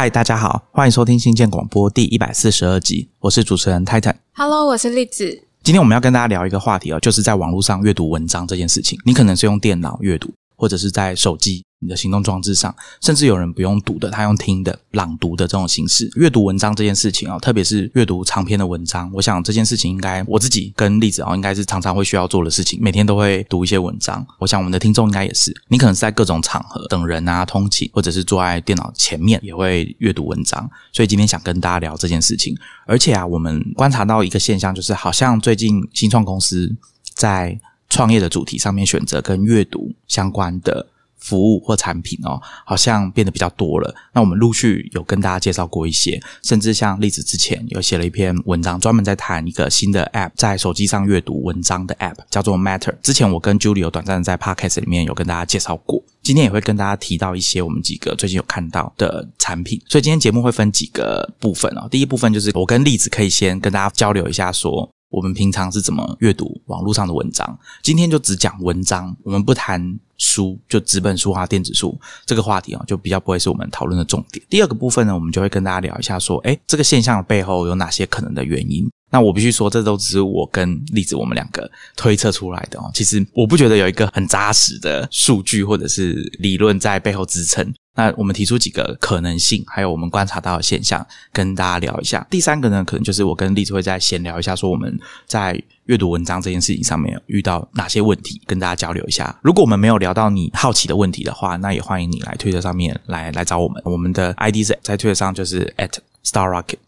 嗨，大家好，欢迎收听新建广播第一百四十二集，我是主持人 Titan。Hello，我是栗子。今天我们要跟大家聊一个话题哦，就是在网络上阅读文章这件事情。你可能是用电脑阅读，或者是在手机、你的行动装置上，甚至有人不用读的，他用听的、朗读的这种形式阅读文章这件事情哦，特别是阅读长篇的文章，我想这件事情应该我自己跟例子哦，应该是常常会需要做的事情，每天都会读一些文章。我想我们的听众应该也是，你可能是在各种场合等人啊、通勤，或者是坐在电脑前面也会阅读文章。所以今天想跟大家聊这件事情。而且啊，我们观察到一个现象，就是好像最近新创公司在创业的主题上面选择跟阅读相关的服务或产品哦，好像变得比较多了。那我们陆续有跟大家介绍过一些，甚至像例子之前有写了一篇文章，专门在谈一个新的 App，在手机上阅读文章的 App，叫做 Matter。之前我跟 Julie 有短暂的在 Podcast 里面有跟大家介绍过。今天也会跟大家提到一些我们几个最近有看到的产品，所以今天节目会分几个部分哦。第一部分就是我跟栗子可以先跟大家交流一下，说我们平常是怎么阅读网络上的文章。今天就只讲文章，我们不谈书，就纸本书啊、电子书这个话题啊，就比较不会是我们讨论的重点。第二个部分呢，我们就会跟大家聊一下说，哎，这个现象的背后有哪些可能的原因。那我必须说，这都只是我跟例子我们两个推测出来的哦。其实我不觉得有一个很扎实的数据或者是理论在背后支撑。那我们提出几个可能性，还有我们观察到的现象，跟大家聊一下。第三个呢，可能就是我跟例子会再闲聊一下，说我们在阅读文章这件事情上面遇到哪些问题，跟大家交流一下。如果我们没有聊到你好奇的问题的话，那也欢迎你来推特上面来来找我们。我们的 ID 在推特上就是 at star rocket。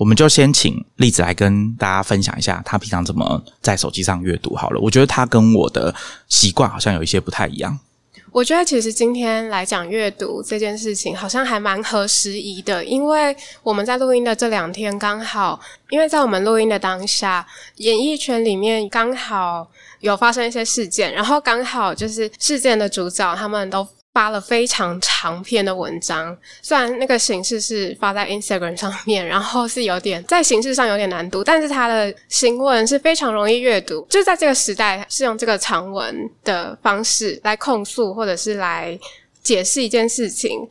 我们就先请栗子来跟大家分享一下，他平常怎么在手机上阅读好了。我觉得他跟我的习惯好像有一些不太一样。我觉得其实今天来讲阅读这件事情，好像还蛮合时宜的，因为我们在录音的这两天刚好，因为在我们录音的当下，演艺圈里面刚好有发生一些事件，然后刚好就是事件的主角他们都。发了非常长篇的文章，虽然那个形式是发在 Instagram 上面，然后是有点在形式上有点难读，但是他的新闻是非常容易阅读。就在这个时代，是用这个长文的方式来控诉或者是来解释一件事情。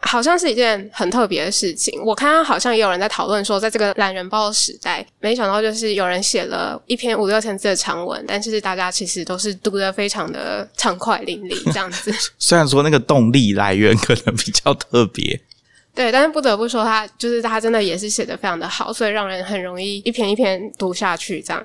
好像是一件很特别的事情。我看到好像也有人在讨论说，在这个懒人包时代，没想到就是有人写了一篇五六千字的长文，但是大家其实都是读得非常的 畅快淋漓这样子。虽然说那个动力来源可能比较特别，对，但是不得不说，他就是他真的也是写的非常的好，所以让人很容易一篇一篇读下去这样。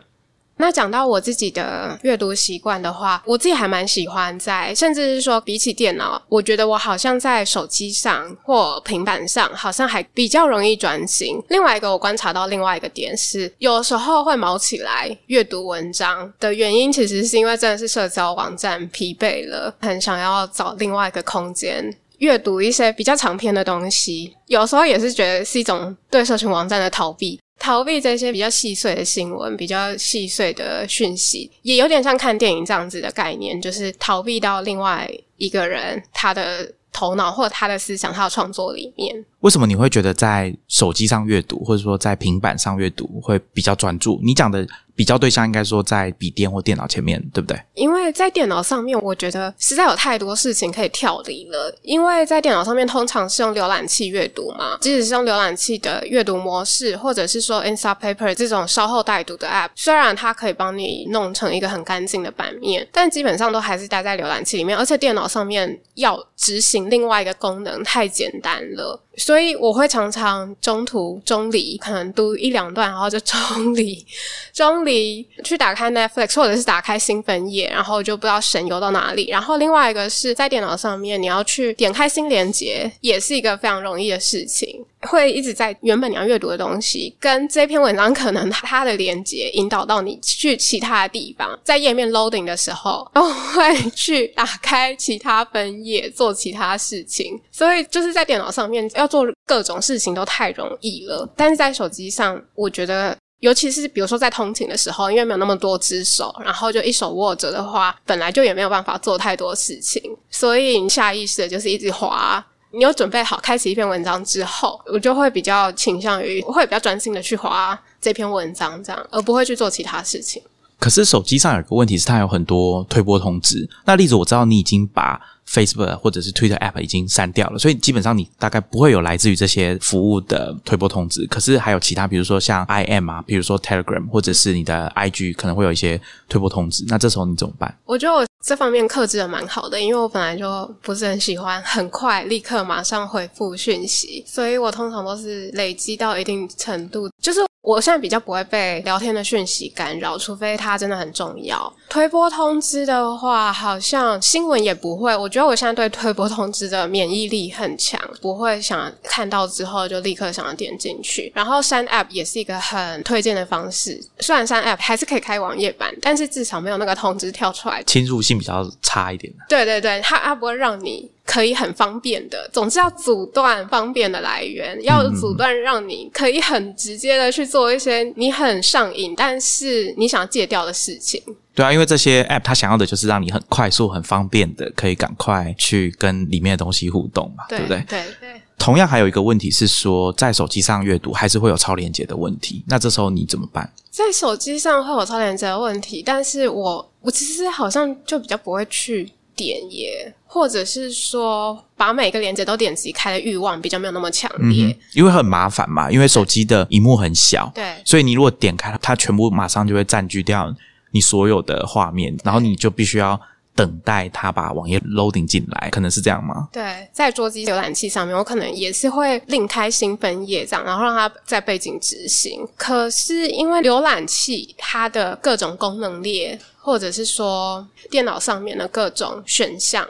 那讲到我自己的阅读习惯的话，我自己还蛮喜欢在，甚至是说比起电脑，我觉得我好像在手机上或平板上，好像还比较容易专心。另外一个我观察到另外一个点是，有时候会毛起来阅读文章的原因，其实是因为真的是社交网站疲惫了，很想要找另外一个空间阅读一些比较长篇的东西。有时候也是觉得是一种对社群网站的逃避。逃避这些比较细碎的新闻、比较细碎的讯息，也有点像看电影这样子的概念，就是逃避到另外一个人他的头脑或者他的思想、他的创作里面。为什么你会觉得在手机上阅读，或者说在平板上阅读会比较专注？你讲的比较对象应该说在笔电或电脑前面，对不对？因为在电脑上面，我觉得实在有太多事情可以跳离了。因为在电脑上面，通常是用浏览器阅读嘛，即使是用浏览器的阅读模式，或者是说 Instapaper 这种稍后带读的 App，虽然它可以帮你弄成一个很干净的版面，但基本上都还是待在浏览器里面。而且电脑上面要执行另外一个功能太简单了。所所以我会常常中途中离，可能读一两段，然后就中离，中离去打开 Netflix 或者是打开新分页，然后就不知道神游到哪里。然后另外一个是在电脑上面，你要去点开新连接，也是一个非常容易的事情。会一直在原本你要阅读的东西，跟这篇文章可能它的连接引导到你去其他的地方，在页面 loading 的时候，然后会去打开其他分页做其他事情。所以就是在电脑上面要做各种事情都太容易了，但是在手机上，我觉得。尤其是比如说在通勤的时候，因为没有那么多只手，然后就一手握着的话，本来就也没有办法做太多事情，所以下意识的就是一直滑。你有准备好开启一篇文章之后，我就会比较倾向于会比较专心的去划这篇文章，这样而不会去做其他事情。可是手机上有个问题是，它有很多推播通知。那例子我知道你已经把 Facebook 或者是 Twitter App 已经删掉了，所以基本上你大概不会有来自于这些服务的推播通知。可是还有其他，比如说像 IM 啊，比如说 Telegram 或者是你的 IG 可能会有一些推播通知。那这时候你怎么办？我觉得我这方面克制的蛮好的，因为我本来就不是很喜欢很快立刻马上回复讯息，所以我通常都是累积到一定程度，就是。我现在比较不会被聊天的讯息干扰，除非它真的很重要。推播通知的话，好像新闻也不会。我觉得我现在对推播通知的免疫力很强，不会想看到之后就立刻想要点进去。然后删 App 也是一个很推荐的方式，虽然删 App 还是可以开网页版，但是至少没有那个通知跳出来，侵入性比较差一点。对对对，它它不会让你。可以很方便的，总之要阻断方便的来源，要阻断让你可以很直接的去做一些你很上瘾，但是你想要戒掉的事情。对啊，因为这些 App 它想要的就是让你很快速、很方便的，可以赶快去跟里面的东西互动嘛，对不对？对对。同样还有一个问题是说，在手机上阅读还是会有超连接的问题，那这时候你怎么办？在手机上会有超连接的问题，但是我我其实好像就比较不会去。点耶，或者是说把每个连接都点击开的欲望比较没有那么强烈，因为很麻烦嘛，因为手机的荧幕很小，对，所以你如果点开它，全部马上就会占据掉你所有的画面，然后你就必须要等待它把网页 loading 进来，可能是这样吗？对，在桌机浏览器上面，我可能也是会另开新分页这样，然后让它在背景执行。可是因为浏览器它的各种功能列。或者是说电脑上面的各种选项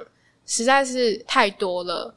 实在是太多了，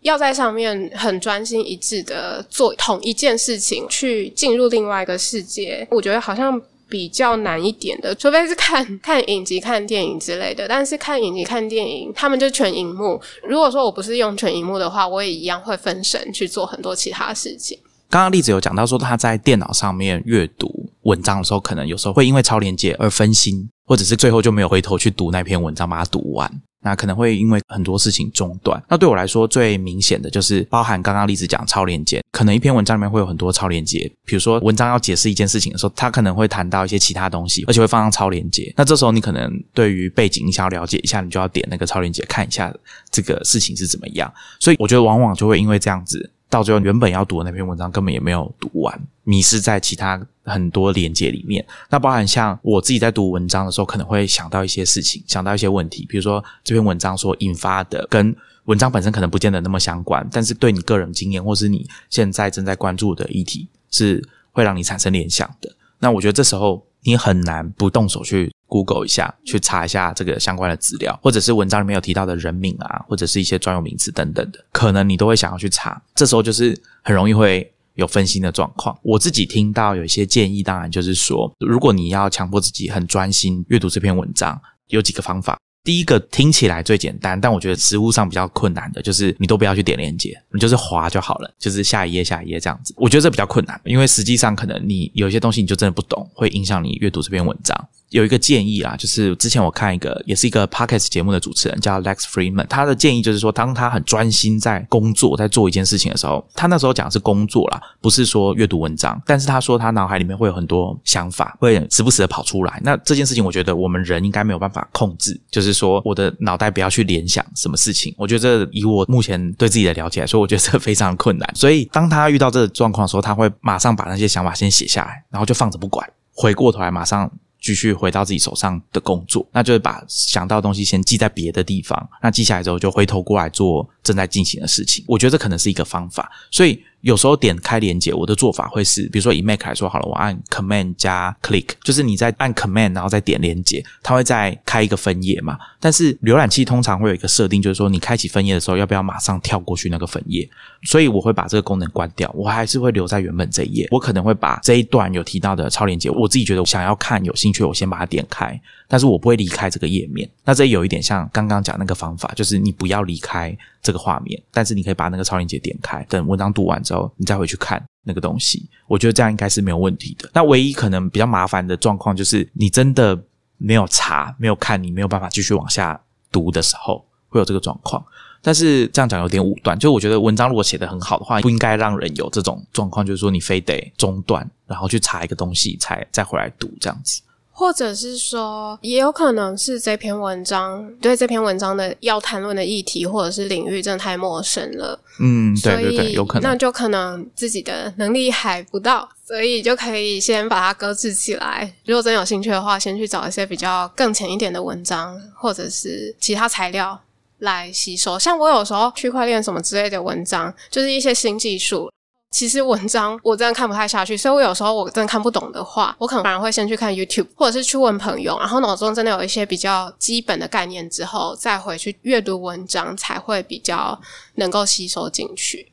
要在上面很专心一致的做同一件事情，去进入另外一个世界，我觉得好像比较难一点的。除非是看看影集、看电影之类的，但是看影集、看电影，他们就全荧幕。如果说我不是用全荧幕的话，我也一样会分神去做很多其他事情。刚刚例子有讲到说，他在电脑上面阅读文章的时候，可能有时候会因为超连接而分心。或者是最后就没有回头去读那篇文章，把它读完，那可能会因为很多事情中断。那对我来说，最明显的就是包含刚刚例子讲超连接，可能一篇文章里面会有很多超连接。比如说文章要解释一件事情的时候，他可能会谈到一些其他东西，而且会放上超连接。那这时候你可能对于背景你想要了解一下，你就要点那个超连接看一下这个事情是怎么样。所以我觉得往往就会因为这样子。到最后，原本要读的那篇文章根本也没有读完，迷失在其他很多连接里面。那包含像我自己在读文章的时候，可能会想到一些事情，想到一些问题，比如说这篇文章所引发的，跟文章本身可能不见得那么相关，但是对你个人经验或是你现在正在关注的议题，是会让你产生联想的。那我觉得这时候你很难不动手去。Google 一下，去查一下这个相关的资料，或者是文章里面有提到的人名啊，或者是一些专有名词等等的，可能你都会想要去查。这时候就是很容易会有分心的状况。我自己听到有一些建议，当然就是说，如果你要强迫自己很专心阅读这篇文章，有几个方法。第一个听起来最简单，但我觉得实物上比较困难的，就是你都不要去点链接，你就是滑就好了，就是下一页下一页这样子。我觉得这比较困难，因为实际上可能你有些东西你就真的不懂，会影响你阅读这篇文章。有一个建议啊，就是之前我看一个也是一个 podcast 节目的主持人叫 Lex Freeman，他的建议就是说，当他很专心在工作，在做一件事情的时候，他那时候讲的是工作啦，不是说阅读文章。但是他说他脑海里面会有很多想法，会时不时的跑出来。那这件事情，我觉得我们人应该没有办法控制，就是说我的脑袋不要去联想什么事情。我觉得以我目前对自己的了解来说，我觉得这非常困难。所以当他遇到这个状况的时候，他会马上把那些想法先写下来，然后就放着不管，回过头来马上。继续回到自己手上的工作，那就是把想到的东西先记在别的地方。那记下来之后，就回头过来做正在进行的事情。我觉得这可能是一个方法。所以。有时候点开连接，我的做法会是，比如说以 Mac 来说好了，我按 Command 加 Click，就是你在按 Command 然后再点连接，它会再开一个分页嘛。但是浏览器通常会有一个设定，就是说你开启分页的时候，要不要马上跳过去那个分页？所以我会把这个功能关掉，我还是会留在原本这一页。我可能会把这一段有提到的超连接，我自己觉得想要看有兴趣，我先把它点开，但是我不会离开这个页面。那这有一点像刚刚讲那个方法，就是你不要离开。这个画面，但是你可以把那个超链接点开，等文章读完之后，你再回去看那个东西。我觉得这样应该是没有问题的。那唯一可能比较麻烦的状况，就是你真的没有查、没有看，你没有办法继续往下读的时候，会有这个状况。但是这样讲有点武断，就我觉得文章如果写得很好的话，不应该让人有这种状况，就是说你非得中断，然后去查一个东西才再回来读这样子。或者是说，也有可能是这篇文章对这篇文章的要谈论的议题或者是领域真的太陌生了。嗯，对对对，有可能，那就可能自己的能力还不到，所以就可以先把它搁置起来。如果真有兴趣的话，先去找一些比较更浅一点的文章，或者是其他材料来吸收。像我有时候区块链什么之类的文章，就是一些新技术。其实文章我真的看不太下去，所以我有时候我真的看不懂的话，我可能反而会先去看 YouTube，或者是去问朋友，然后脑中真的有一些比较基本的概念之后，再回去阅读文章，才会比较能够吸收进去。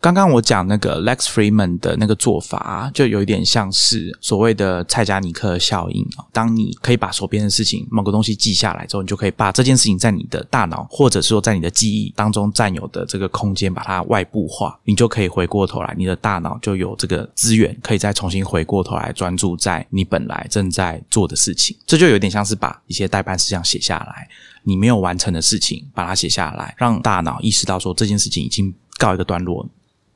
刚刚我讲那个 Lex Freeman 的那个做法，就有一点像是所谓的蔡加尼克效应啊。当你可以把手边的事情某个东西记下来之后，你就可以把这件事情在你的大脑，或者是说在你的记忆当中占有的这个空间，把它外部化。你就可以回过头来，你的大脑就有这个资源，可以再重新回过头来专注在你本来正在做的事情。这就有点像是把一些代办事项写下来，你没有完成的事情把它写下来，让大脑意识到说这件事情已经告一个段落。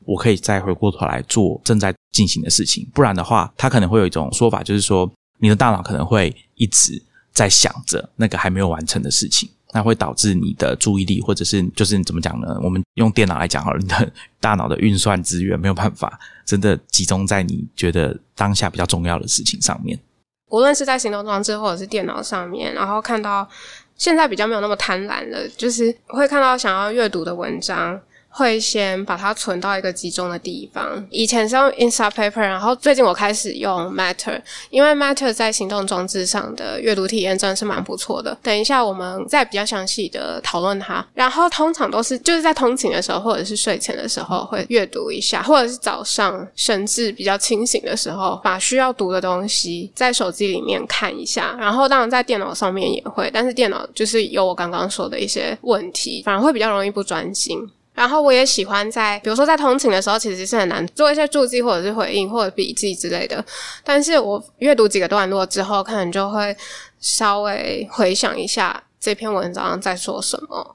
我可以再回过头来做正在进行的事情，不然的话，他可能会有一种说法，就是说你的大脑可能会一直在想着那个还没有完成的事情，那会导致你的注意力，或者是就是你怎么讲呢？我们用电脑来讲好了，你的大脑的运算资源没有办法真的集中在你觉得当下比较重要的事情上面。无论是在行动装置或者是电脑上面，然后看到现在比较没有那么贪婪了，就是会看到想要阅读的文章。会先把它存到一个集中的地方。以前是用 Instapaper，然后最近我开始用 Matter，因为 Matter 在行动装置上的阅读体验真的是蛮不错的。等一下我们再比较详细的讨论它。然后通常都是就是在通勤的时候，或者是睡前的时候会阅读一下，或者是早上神志比较清醒的时候，把需要读的东西在手机里面看一下。然后当然在电脑上面也会，但是电脑就是有我刚刚说的一些问题，反而会比较容易不专心。然后我也喜欢在，比如说在通勤的时候，其实是很难做一些注记或者是回应或者笔记之类的。但是我阅读几个段落之后，可能就会稍微回想一下这篇文章在说什么。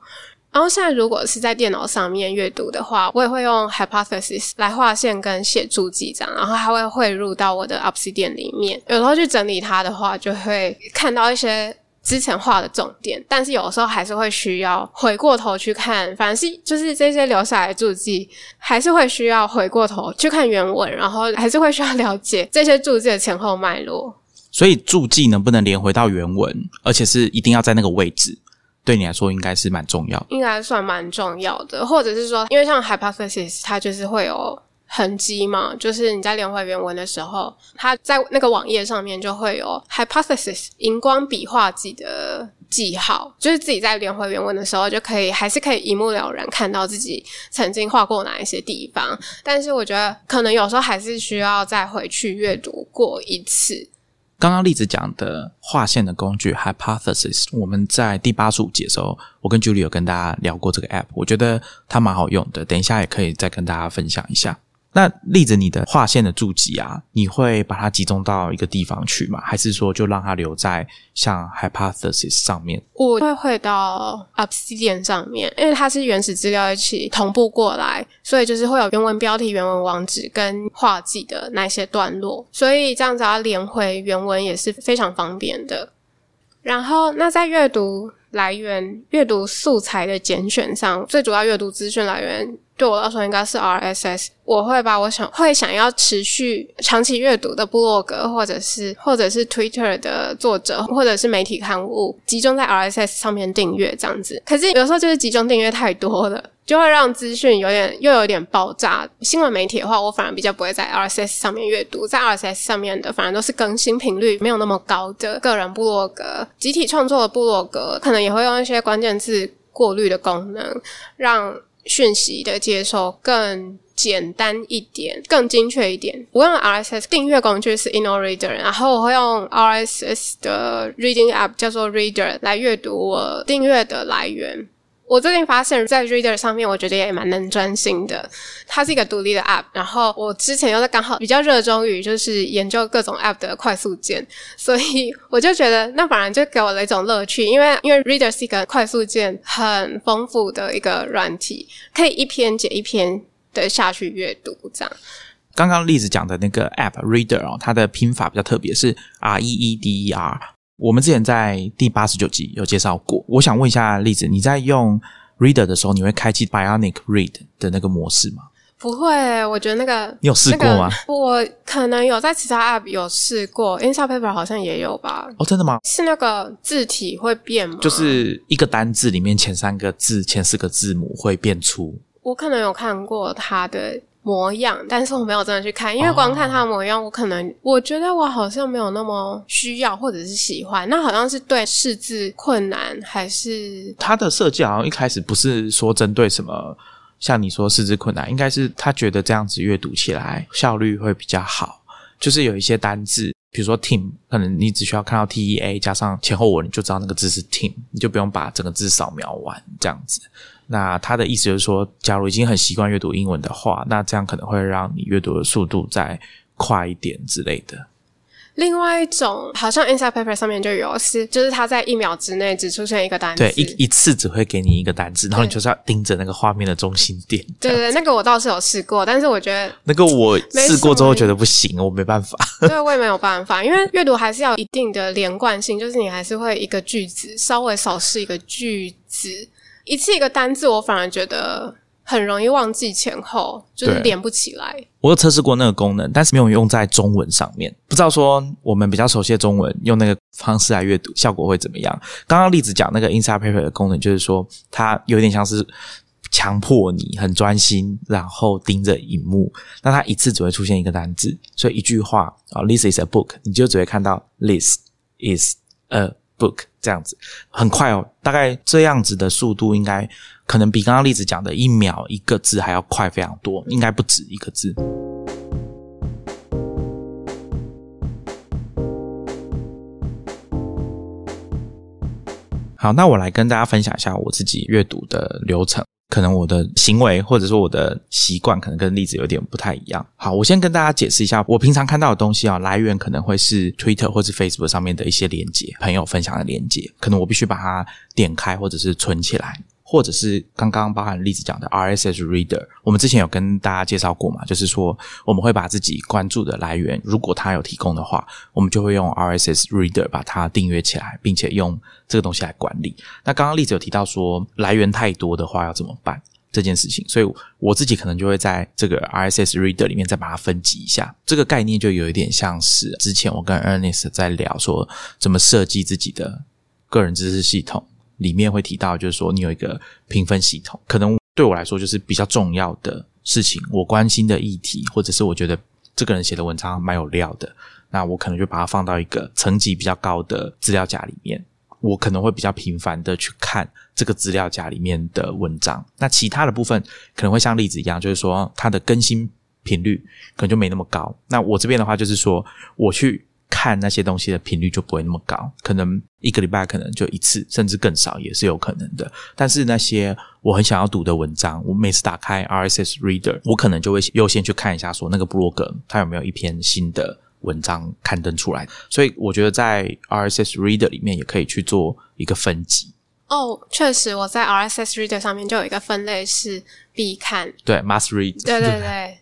然后现在如果是在电脑上面阅读的话，我也会用 Hypothesis 来画线跟写注记这样，然后还会汇入到我的 Obsidian 里面。有时候去整理它的话，就会看到一些。之前画的重点，但是有时候还是会需要回过头去看，反正是就是这些留下来的注记，还是会需要回过头去看原文，然后还是会需要了解这些注记的前后脉络。所以注记能不能连回到原文，而且是一定要在那个位置，对你来说应该是蛮重要，应该算蛮重要的，或者是说，因为像 hypothesis，它就是会有。痕迹嘛，就是你在连回原文的时候，它在那个网页上面就会有 hypothesis 荧光笔画记的记号，就是自己在连回原文的时候就可以，还是可以一目了然看到自己曾经画过哪一些地方。但是我觉得可能有时候还是需要再回去阅读过一次。刚刚例子讲的划线的工具 hypothesis，我们在第八十五节的时候，我跟 Julie 有跟大家聊过这个 app，我觉得它蛮好用的。等一下也可以再跟大家分享一下。那例子，你的划线的注记啊，你会把它集中到一个地方去吗？还是说就让它留在像 hypothesis 上面？我会会到 Obsidian 上面，因为它是原始资料一起同步过来，所以就是会有原文标题、原文网址跟画记的那些段落，所以这样子要连回原文也是非常方便的。然后，那在阅读来源、阅读素材的拣选上，最主要阅读资讯来源。对我来说应该是 RSS，我会把我想会想要持续长期阅读的 blog，或者是或者是 Twitter 的作者，或者是媒体刊物，集中在 RSS 上面订阅这样子。可是有时候就是集中订阅太多了，就会让资讯有点又有点爆炸。新闻媒体的话，我反而比较不会在 RSS 上面阅读，在 RSS 上面的反而都是更新频率没有那么高的个人部落格、集体创作的部落格，可能也会用一些关键字过滤的功能，让。讯息的接收更简单一点，更精确一点。我用 RSS 订阅工具是 InnoReader，然后我会用 RSS 的 Reading App 叫做 Reader 来阅读我订阅的来源。我最近发现，在 Reader 上面，我觉得也蛮能专心的。它是一个独立的 App，然后我之前又在刚好比较热衷于就是研究各种 App 的快速键，所以我就觉得那反而就给我了一种乐趣。因为因为 Reader 是一个快速键很丰富的一个软体，可以一篇接一篇的下去阅读这样。刚刚例子讲的那个 App Reader 哦，它的拼法比较特别，是 R E E D E R。我们之前在第八十九集有介绍过。我想问一下例子，你在用 Reader 的时候，你会开启 Bionic Read 的那个模式吗？不会，我觉得那个你有试过吗？我可能有在其他 App 有试过，Inside Paper 好像也有吧？哦，真的吗？是那个字体会变吗？就是一个单字里面前三个字、前四个字母会变粗。我可能有看过它的。模样，但是我没有真的去看，因为光看他的模样，我可能我觉得我好像没有那么需要或者是喜欢。那好像是对识字困难，还是他的设计好像一开始不是说针对什么，像你说识字困难，应该是他觉得这样子阅读起来效率会比较好。就是有一些单字，比如说 team，可能你只需要看到 T E A 加上前后文，你就知道那个字是 team，你就不用把整个字扫描完这样子。那他的意思就是说，假如已经很习惯阅读英文的话，那这样可能会让你阅读的速度再快一点之类的。另外一种，好像 Inside Paper 上面就有，是就是它在一秒之内只出现一个单词，对，一一次只会给你一个单词，然后你就是要盯着那个画面的中心点。对对，那个我倒是有试过，但是我觉得那个我试过之后觉得不行，我没办法。对，我也没有办法，因为阅读还是要一定的连贯性，就是你还是会一个句子稍微少试一个句子。一次一个单字，我反而觉得很容易忘记前后，就是连不起来。我有测试过那个功能，但是没有用在中文上面。不知道说我们比较熟悉的中文，用那个方式来阅读，效果会怎么样？刚刚例子讲那个 Inside Paper 的功能，就是说它有点像是强迫你很专心，然后盯着荧幕。那它一次只会出现一个单字，所以一句话啊，This is a book，你就只会看到 This is a。Book 这样子很快哦，大概这样子的速度应该可能比刚刚例子讲的一秒一个字还要快非常多，应该不止一个字。好，那我来跟大家分享一下我自己阅读的流程。可能我的行为或者说我的习惯，可能跟例子有点不太一样。好，我先跟大家解释一下，我平常看到的东西啊，来源可能会是 Twitter 或者 Facebook 上面的一些链接，朋友分享的链接，可能我必须把它点开或者是存起来。或者是刚刚包含例子讲的 RSS Reader，我们之前有跟大家介绍过嘛？就是说我们会把自己关注的来源，如果他有提供的话，我们就会用 RSS Reader 把它订阅起来，并且用这个东西来管理。那刚刚例子有提到说来源太多的话要怎么办这件事情，所以我自己可能就会在这个 RSS Reader 里面再把它分级一下。这个概念就有一点像是之前我跟 Ernest 在聊说怎么设计自己的个人知识系统。里面会提到，就是说你有一个评分系统，可能对我来说就是比较重要的事情，我关心的议题，或者是我觉得这个人写的文章蛮有料的，那我可能就把它放到一个层级比较高的资料夹里面，我可能会比较频繁的去看这个资料夹里面的文章。那其他的部分可能会像例子一样，就是说它的更新频率可能就没那么高。那我这边的话就是说，我去。看那些东西的频率就不会那么高，可能一个礼拜可能就一次，甚至更少也是有可能的。但是那些我很想要读的文章，我每次打开 RSS Reader，我可能就会优先去看一下，说那个 blog 它有没有一篇新的文章刊登出来。所以我觉得在 RSS Reader 里面也可以去做一个分级。哦，确实，我在 RSS Reader 上面就有一个分类是必看，对，must read，对对对。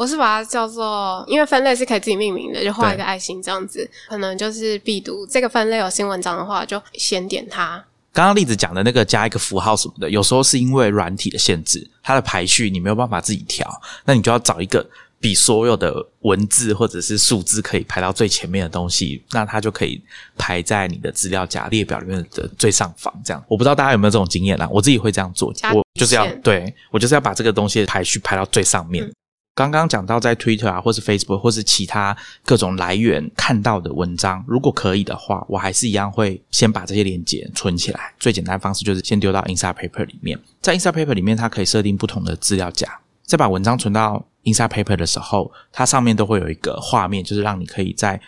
我是把它叫做，因为分类是可以自己命名的，就画一个爱心这样子，可能就是必读这个分类有新文章的话，就先点它。刚刚例子讲的那个加一个符号什么的，有时候是因为软体的限制，它的排序你没有办法自己调，那你就要找一个比所有的文字或者是数字可以排到最前面的东西，那它就可以排在你的资料夹列表里面的最上方。这样，我不知道大家有没有这种经验啦，我自己会这样做，我就是要对我就是要把这个东西排序排到最上面。刚刚讲到在 Twitter 啊，或是 Facebook，或是其他各种来源看到的文章，如果可以的话，我还是一样会先把这些链接存起来。最简单的方式就是先丢到 Inside Paper 里面，在 Inside Paper 里面，它可以设定不同的资料夹。再把文章存到 Inside Paper 的时候，它上面都会有一个画面，就是让你可以在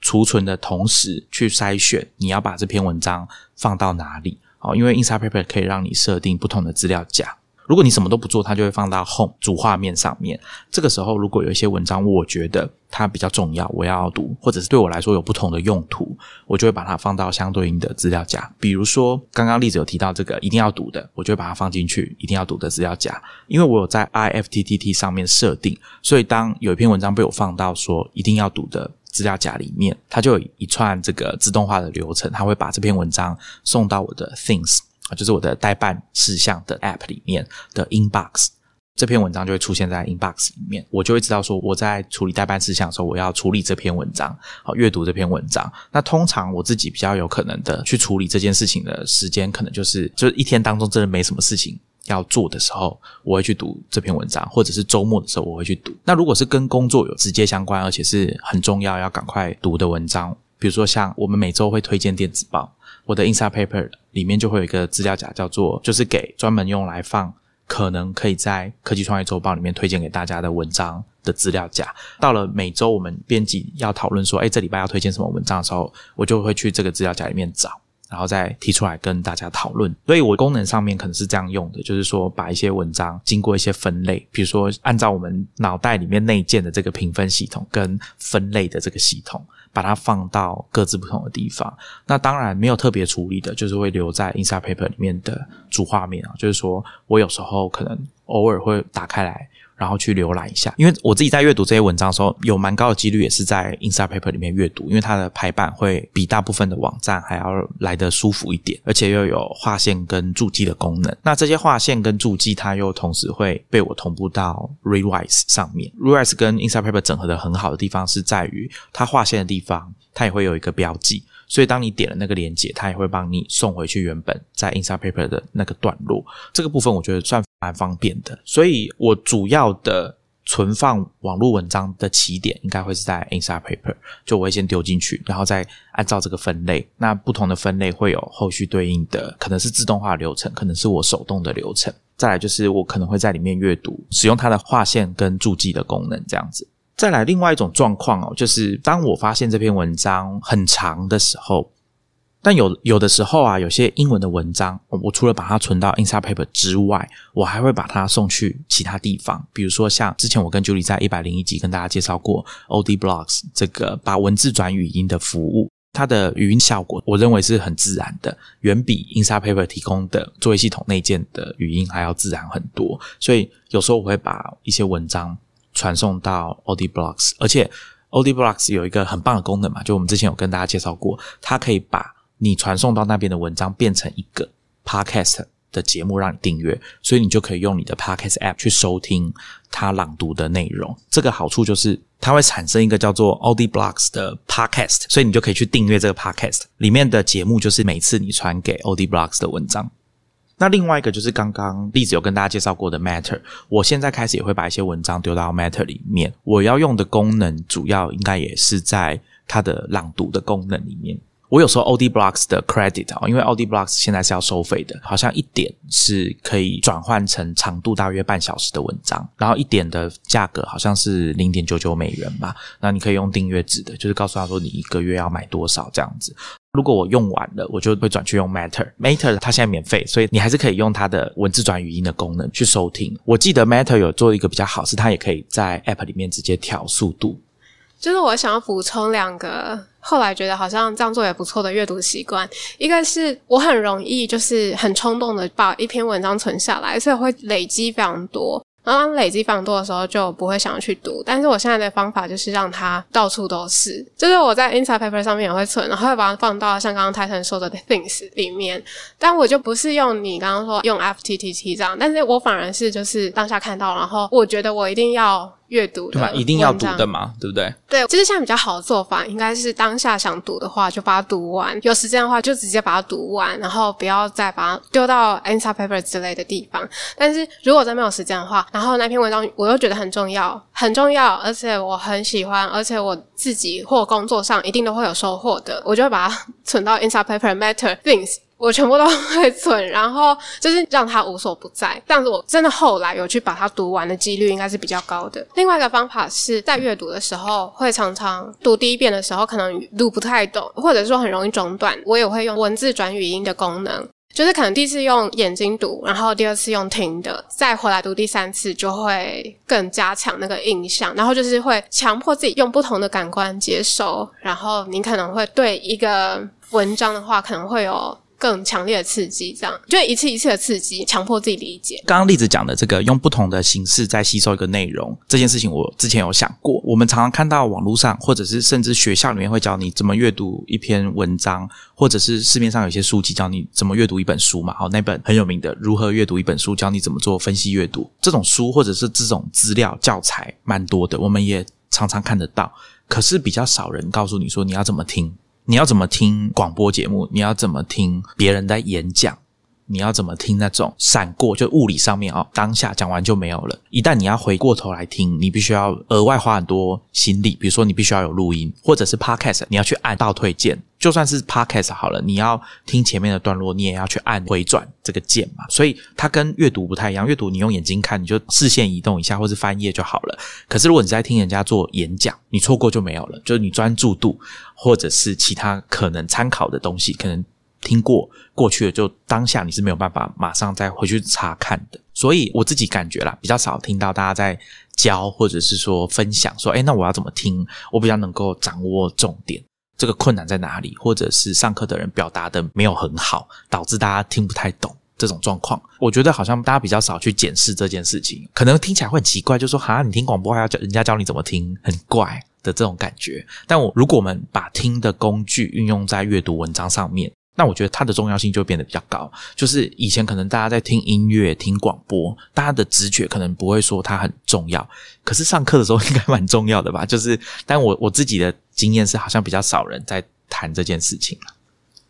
储存的同时去筛选你要把这篇文章放到哪里。哦，因为 Inside Paper 可以让你设定不同的资料夹。如果你什么都不做，它就会放到 home 主画面上面。这个时候，如果有一些文章，我觉得它比较重要，我要读，或者是对我来说有不同的用途，我就会把它放到相对应的资料夹。比如说，刚刚例子有提到这个一定要读的，我就会把它放进去一定要读的资料夹。因为我有在 IFTTT 上面设定，所以当有一篇文章被我放到说一定要读的资料夹里面，它就有一串这个自动化的流程，它会把这篇文章送到我的 Things。啊，就是我的代办事项的 App 里面的 Inbox，这篇文章就会出现在 Inbox 里面，我就会知道说我在处理代办事项的时候，我要处理这篇文章，好阅读这篇文章。那通常我自己比较有可能的去处理这件事情的时间，可能就是就是一天当中真的没什么事情要做的时候，我会去读这篇文章，或者是周末的时候我会去读。那如果是跟工作有直接相关，而且是很重要要赶快读的文章，比如说像我们每周会推荐电子报。我的 Inside Paper 里面就会有一个资料夹，叫做就是给专门用来放可能可以在科技创业周报里面推荐给大家的文章的资料夹。到了每周我们编辑要讨论说，哎，这礼拜要推荐什么文章的时候，我就会去这个资料夹里面找，然后再提出来跟大家讨论。所以我功能上面可能是这样用的，就是说把一些文章经过一些分类，比如说按照我们脑袋里面内建的这个评分系统跟分类的这个系统。把它放到各自不同的地方，那当然没有特别处理的，就是会留在 Inside Paper 里面的主画面啊。就是说我有时候可能偶尔会打开来。然后去浏览一下，因为我自己在阅读这些文章的时候，有蛮高的几率也是在 Inside Paper 里面阅读，因为它的排版会比大部分的网站还要来得舒服一点，而且又有划线跟注记的功能。那这些划线跟注记，它又同时会被我同步到 Rewise 上面。Rewise 跟 Inside Paper 整合的很好的地方是在于，它划线的地方，它也会有一个标记。所以，当你点了那个连接，它也会帮你送回去原本在 Inside Paper 的那个段落。这个部分我觉得算蛮方便的。所以我主要的存放网络文章的起点应该会是在 Inside Paper，就我会先丢进去，然后再按照这个分类。那不同的分类会有后续对应的，可能是自动化流程，可能是我手动的流程。再来就是我可能会在里面阅读，使用它的划线跟注记的功能，这样子。再来另外一种状况哦，就是当我发现这篇文章很长的时候，但有有的时候啊，有些英文的文章，我除了把它存到 Inside Paper 之外，我还会把它送去其他地方。比如说像之前我跟 Julie 在一百零一集跟大家介绍过 OD Blocks 这个把文字转语音的服务，它的语音效果我认为是很自然的，远比 Inside Paper 提供的作业系统内建的语音还要自然很多。所以有时候我会把一些文章。传送到 OD Blocks，而且 OD Blocks 有一个很棒的功能嘛，就我们之前有跟大家介绍过，它可以把你传送到那边的文章变成一个 Podcast 的节目让你订阅，所以你就可以用你的 Podcast App 去收听它朗读的内容。这个好处就是它会产生一个叫做 OD Blocks 的 Podcast，所以你就可以去订阅这个 Podcast 里面的节目，就是每次你传给 OD Blocks 的文章。那另外一个就是刚刚例子有跟大家介绍过的 Matter，我现在开始也会把一些文章丢到 Matter 里面。我要用的功能主要应该也是在它的朗读的功能里面。我有时候 OD Blocks 的 credit 啊，因为 OD Blocks 现在是要收费的，好像一点是可以转换成长度大约半小时的文章，然后一点的价格好像是零点九九美元吧。那你可以用订阅制的，就是告诉他说你一个月要买多少这样子。如果我用完了，我就会转去用 Matter。Matter 它现在免费，所以你还是可以用它的文字转语音的功能去收听。我记得 Matter 有做一个比较好，是它也可以在 App 里面直接调速度。就是我想要补充两个，后来觉得好像这样做也不错的阅读习惯。一个是我很容易就是很冲动的把一篇文章存下来，所以会累积非常多。然后累积非常多的时候，就不会想要去读。但是我现在的方法就是让它到处都是，就是我在 Inside Paper 上面也会存，然后会把它放到像刚刚泰森说的 Things 里面。但我就不是用你刚刚说用 FTTT 这样，但是我反而是就是当下看到，然后我觉得我一定要。阅读对吧？一定要读的嘛，对不对？对，其实现在比较好的做法，应该是当下想读的话，就把它读完；有时间的话，就直接把它读完，然后不要再把它丢到 Answer Paper 之类的地方。但是如果真没有时间的话，然后那篇文章我又觉得很重要，很重要，而且我很喜欢，而且我自己或工作上一定都会有收获的，我就会把它 存到 Answer Paper Matter Things。我全部都 会存，然后就是让它无所不在。这样子，我真的后来有去把它读完的几率应该是比较高的。另外一个方法是在阅读的时候，会常常读第一遍的时候，可能读不太懂，或者说很容易中断，我也会用文字转语音的功能。就是可能第一次用眼睛读，然后第二次用听的，再回来读第三次，就会更加强那个印象，然后就是会强迫自己用不同的感官接收，然后你可能会对一个文章的话，可能会有。更强烈的刺激，这样就一次一次的刺激，强迫自己理解。刚刚例子讲的这个，用不同的形式在吸收一个内容这件事情，我之前有想过。我们常常看到网络上，或者是甚至学校里面会教你怎么阅读一篇文章，或者是市面上有些书籍教你怎么阅读一本书嘛。好，那本很有名的《如何阅读一本书》，教你怎么做分析阅读。这种书或者是这种资料教材蛮多的，我们也常常看得到。可是比较少人告诉你说你要怎么听。你要怎么听广播节目？你要怎么听别人在演讲？你要怎么听那种闪过？就物理上面哦，当下讲完就没有了。一旦你要回过头来听，你必须要额外花很多心力。比如说，你必须要有录音，或者是 podcast，你要去按倒退键。就算是 podcast 好了，你要听前面的段落，你也要去按回转这个键嘛。所以它跟阅读不太一样。阅读你用眼睛看，你就视线移动一下，或是翻页就好了。可是如果你在听人家做演讲，你错过就没有了。就是你专注度，或者是其他可能参考的东西，可能听过过去了，就当下你是没有办法马上再回去查看的。所以我自己感觉啦，比较少听到大家在教，或者是说分享说，哎，那我要怎么听？我比较能够掌握重点。这个困难在哪里？或者是上课的人表达的没有很好，导致大家听不太懂这种状况？我觉得好像大家比较少去检视这件事情，可能听起来会很奇怪，就说哈，你听广播还要教人家教你怎么听，很怪的这种感觉。但我如果我们把听的工具运用在阅读文章上面。那我觉得它的重要性就变得比较高。就是以前可能大家在听音乐、听广播，大家的直觉可能不会说它很重要，可是上课的时候应该蛮重要的吧？就是，但我我自己的经验是，好像比较少人在谈这件事情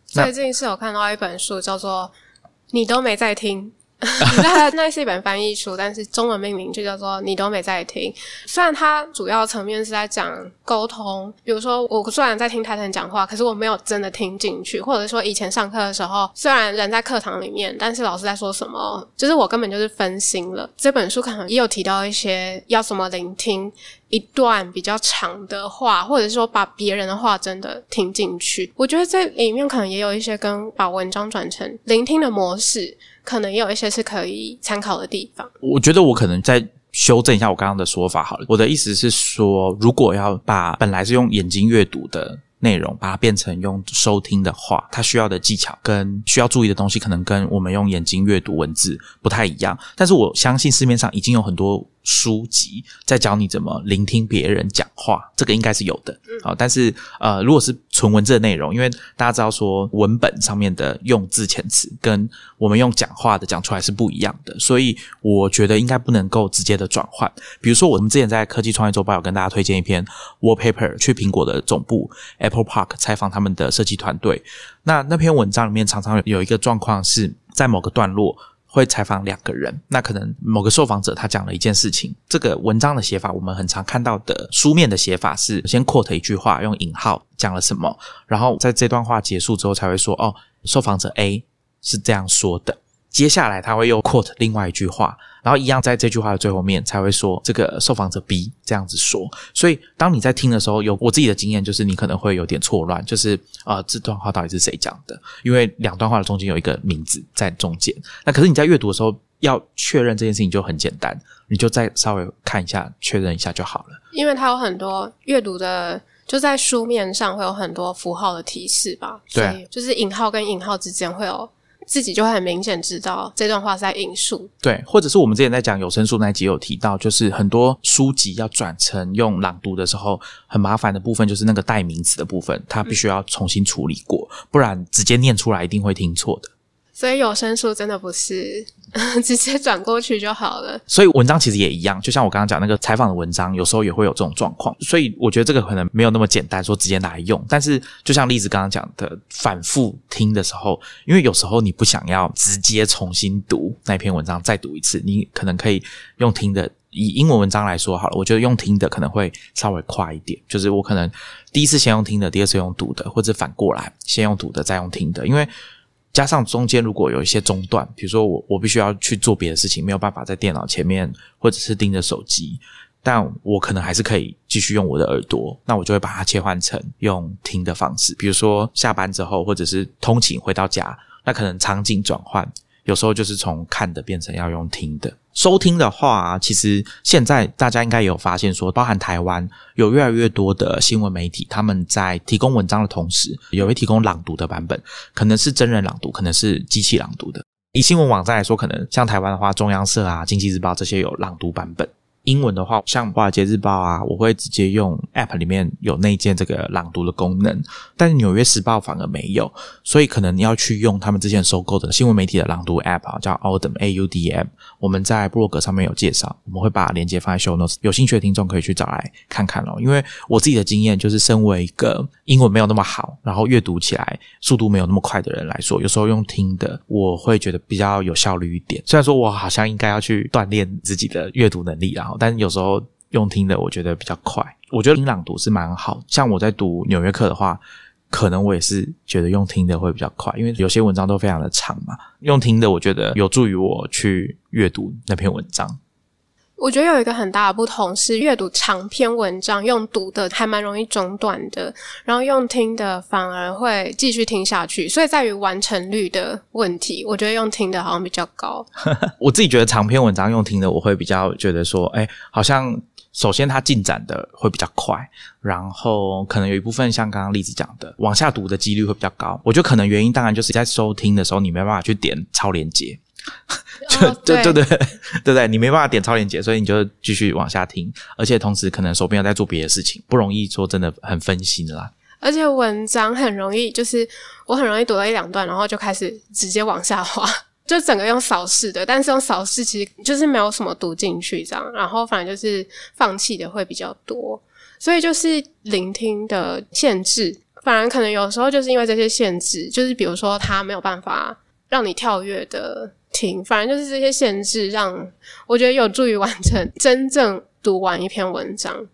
最近是有看到一本书，叫做《你都没在听》。那那是一本翻译书，但是中文命名就叫做“你都没在听”。虽然它主要层面是在讲沟通，比如说我虽然在听泰坦讲话，可是我没有真的听进去，或者说以前上课的时候，虽然人在课堂里面，但是老师在说什么，就是我根本就是分心了。这本书可能也有提到一些要怎么聆听一段比较长的话，或者是说把别人的话真的听进去。我觉得这里面可能也有一些跟把文章转成聆听的模式。可能有一些是可以参考的地方。我觉得我可能再修正一下我刚刚的说法好了。我的意思是说，如果要把本来是用眼睛阅读的内容，把它变成用收听的话，它需要的技巧跟需要注意的东西，可能跟我们用眼睛阅读文字不太一样。但是我相信市面上已经有很多。书籍在教你怎么聆听别人讲话，这个应该是有的。好，但是呃，如果是纯文字的内容，因为大家知道说文本上面的用字遣词跟我们用讲话的讲出来是不一样的，所以我觉得应该不能够直接的转换。比如说，我们之前在科技创业周报有跟大家推荐一篇 wallpaper，去苹果的总部 Apple Park 采访他们的设计团队。那那篇文章里面常常有一个状况是在某个段落。会采访两个人，那可能某个受访者他讲了一件事情，这个文章的写法，我们很常看到的书面的写法是先 quote 一句话，用引号讲了什么，然后在这段话结束之后才会说，哦，受访者 A 是这样说的。接下来他会又 quote 另外一句话，然后一样在这句话的最后面才会说这个受访者 B 这样子说。所以当你在听的时候，有我自己的经验就是你可能会有点错乱，就是啊这段话到底是谁讲的？因为两段话的中间有一个名字在中间。那可是你在阅读的时候要确认这件事情就很简单，你就再稍微看一下确认一下就好了。因为它有很多阅读的，就在书面上会有很多符号的提示吧？对，就是引号跟引号之间会有。自己就会很明显知道这段话是在引述，对，或者是我们之前在讲有声书那一集有提到，就是很多书籍要转成用朗读的时候，很麻烦的部分就是那个代名词的部分，它必须要重新处理过，不然直接念出来一定会听错的。所以有声书真的不是 直接转过去就好了。所以文章其实也一样，就像我刚刚讲那个采访的文章，有时候也会有这种状况。所以我觉得这个可能没有那么简单，说直接拿来用。但是就像例子刚刚讲的，反复听的时候，因为有时候你不想要直接重新读那篇文章再读一次，你可能可以用听的。以英文文章来说好了，我觉得用听的可能会稍微快一点。就是我可能第一次先用听的，第二次用读的，或者反过来先用读的再用听的，因为。加上中间如果有一些中断，比如说我我必须要去做别的事情，没有办法在电脑前面或者是盯着手机，但我可能还是可以继续用我的耳朵，那我就会把它切换成用听的方式。比如说下班之后，或者是通勤回到家，那可能场景转换，有时候就是从看的变成要用听的。收听的话，其实现在大家应该有发现，说包含台湾有越来越多的新闻媒体，他们在提供文章的同时，也会提供朗读的版本，可能是真人朗读，可能是机器朗读的。以新闻网站来说，可能像台湾的话，中央社啊、经济日报这些有朗读版本。英文的话，像华尔街日报啊，我会直接用 App 里面有内建这个朗读的功能，但是纽约时报反而没有，所以可能你要去用他们之前收购的新闻媒体的朗读 App 啊，叫 Audm A U D M。我们在博客上面有介绍，我们会把链接放在 Show Notes，有兴趣的听众可以去找来看看哦。因为我自己的经验就是，身为一个英文没有那么好，然后阅读起来速度没有那么快的人来说，有时候用听的，我会觉得比较有效率一点。虽然说我好像应该要去锻炼自己的阅读能力，然后。但有时候用听的，我觉得比较快。我觉得听朗读是蛮好，像我在读《纽约客》的话，可能我也是觉得用听的会比较快，因为有些文章都非常的长嘛。用听的，我觉得有助于我去阅读那篇文章。我觉得有一个很大的不同是，阅读长篇文章用读的还蛮容易中断的，然后用听的反而会继续听下去。所以在于完成率的问题，我觉得用听的好像比较高。我自己觉得长篇文章用听的，我会比较觉得说，哎，好像首先它进展的会比较快，然后可能有一部分像刚刚例子讲的，往下读的几率会比较高。我觉得可能原因当然就是在收听的时候，你没办法去点超连接。就对对对对对，你没办法点超链接，所以你就继续往下听，而且同时可能手边有在做别的事情，不容易说真的很分心啦。而且文章很容易，就是我很容易读到一两段，然后就开始直接往下滑，就整个用扫视的，但是用扫视其实就是没有什么读进去这样，然后反正就是放弃的会比较多，所以就是聆听的限制，反而可能有时候就是因为这些限制，就是比如说它没有办法让你跳跃的。停，反正就是这些限制，让我觉得有助于完成真正读完一篇文章。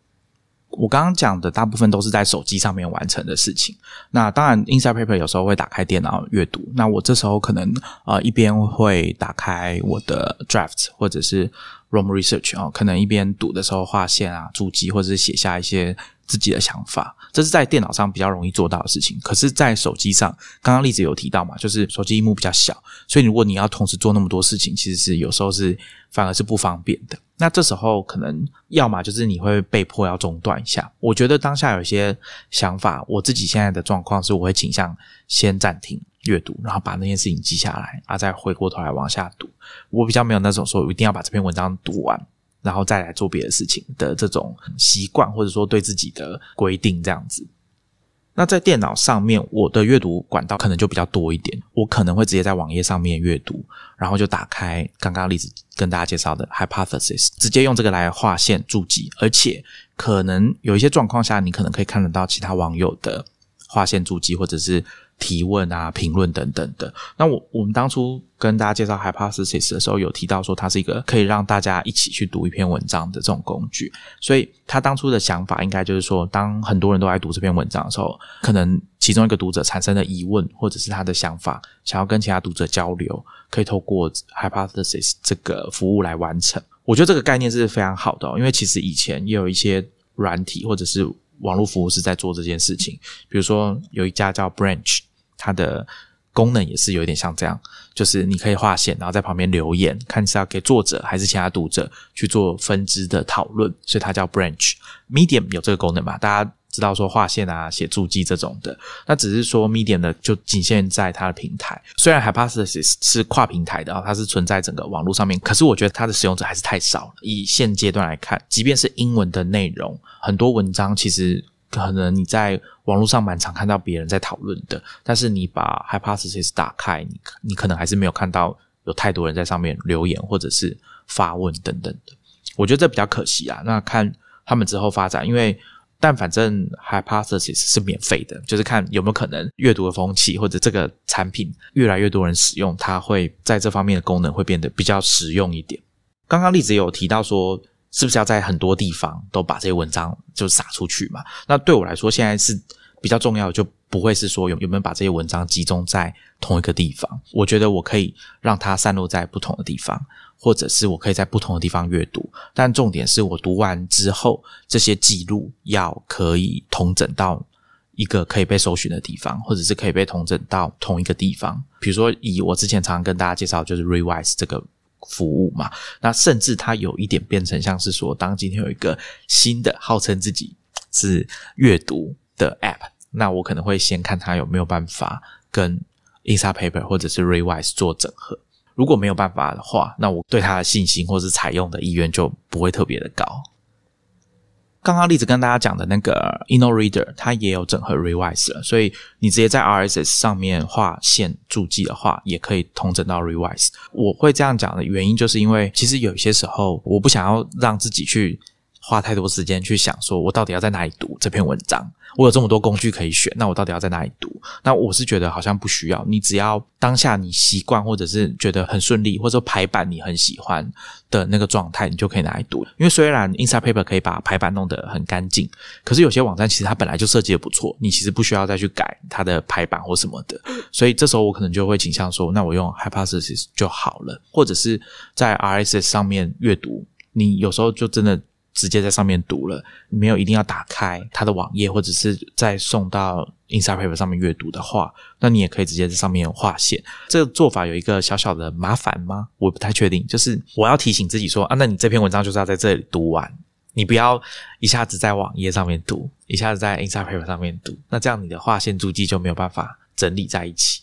我刚刚讲的大部分都是在手机上面完成的事情。那当然，Inside Paper 有时候会打开电脑阅读。那我这时候可能呃一边会打开我的 Draft 或者是 Room Research 啊，可能一边读的时候画线啊、注记或者是写下一些。自己的想法，这是在电脑上比较容易做到的事情。可是，在手机上，刚刚例子有提到嘛，就是手机荧幕比较小，所以如果你要同时做那么多事情，其实是有时候是反而是不方便的。那这时候可能要么就是你会被迫要中断一下。我觉得当下有些想法，我自己现在的状况是，我会倾向先暂停阅读，然后把那件事情记下来，啊，再回过头来往下读。我比较没有那种说，一定要把这篇文章读完。然后再来做别的事情的这种习惯，或者说对自己的规定这样子。那在电脑上面，我的阅读管道可能就比较多一点。我可能会直接在网页上面阅读，然后就打开刚刚例子跟大家介绍的 hypothesis，直接用这个来划线注记。而且可能有一些状况下，你可能可以看得到其他网友的划线注记，或者是。提问啊，评论等等的。那我我们当初跟大家介绍 Hypothesis 的时候，有提到说它是一个可以让大家一起去读一篇文章的这种工具。所以他当初的想法应该就是说，当很多人都来读这篇文章的时候，可能其中一个读者产生的疑问，或者是他的想法，想要跟其他读者交流，可以透过 Hypothesis 这个服务来完成。我觉得这个概念是非常好的，因为其实以前也有一些软体或者是网络服务是在做这件事情，比如说有一家叫 Branch。它的功能也是有点像这样，就是你可以划线，然后在旁边留言，看是要给作者还是其他读者去做分支的讨论，所以它叫 Branch。Medium 有这个功能吧？大家知道说划线啊、写注记这种的，那只是说 Medium 的就仅限在它的平台。虽然 Hypothesis 是跨平台的啊，它是存在整个网络上面，可是我觉得它的使用者还是太少了。以现阶段来看，即便是英文的内容，很多文章其实。可能你在网络上蛮常看到别人在讨论的，但是你把 Hypothesis 打开，你你可能还是没有看到有太多人在上面留言或者是发问等等的。我觉得这比较可惜啊。那看他们之后发展，因为但反正 Hypothesis 是免费的，就是看有没有可能阅读的风气或者这个产品越来越多人使用，它会在这方面的功能会变得比较实用一点。刚刚例子有提到说。是不是要在很多地方都把这些文章就撒出去嘛？那对我来说，现在是比较重要的，就不会是说有有没有把这些文章集中在同一个地方。我觉得我可以让它散落在不同的地方，或者是我可以在不同的地方阅读。但重点是我读完之后，这些记录要可以同整到一个可以被搜寻的地方，或者是可以被同整到同一个地方。比如说，以我之前常常跟大家介绍，就是 Rewise 这个服务嘛，那甚至它有一点变成像是说，当今天有一个新的号称自己是阅读的 App，那我可能会先看他有没有办法跟 Instapaper 或者是 Rewise 做整合。如果没有办法的话，那我对他的信心或是采用的意愿就不会特别的高。刚刚例子跟大家讲的那个 InnoReader，它也有整合 Rewise 了，所以你直接在 RSS 上面画线注记的话，也可以同整到 Rewise。我会这样讲的原因，就是因为其实有些时候我不想要让自己去。花太多时间去想，说我到底要在哪里读这篇文章？我有这么多工具可以选，那我到底要在哪里读？那我是觉得好像不需要。你只要当下你习惯，或者是觉得很顺利，或者说排版你很喜欢的那个状态，你就可以拿来读。因为虽然 Insa Paper 可以把排版弄得很干净，可是有些网站其实它本来就设计的不错，你其实不需要再去改它的排版或什么的。所以这时候我可能就会倾向说，那我用 Hypothesis 就好了，或者是在 RSS 上面阅读。你有时候就真的。直接在上面读了，没有一定要打开它的网页，或者是再送到 Instapaper 上面阅读的话，那你也可以直接在上面划线。这个做法有一个小小的麻烦吗？我不太确定。就是我要提醒自己说啊，那你这篇文章就是要在这里读完，你不要一下子在网页上面读，一下子在 Instapaper 上面读，那这样你的划线注记就没有办法整理在一起。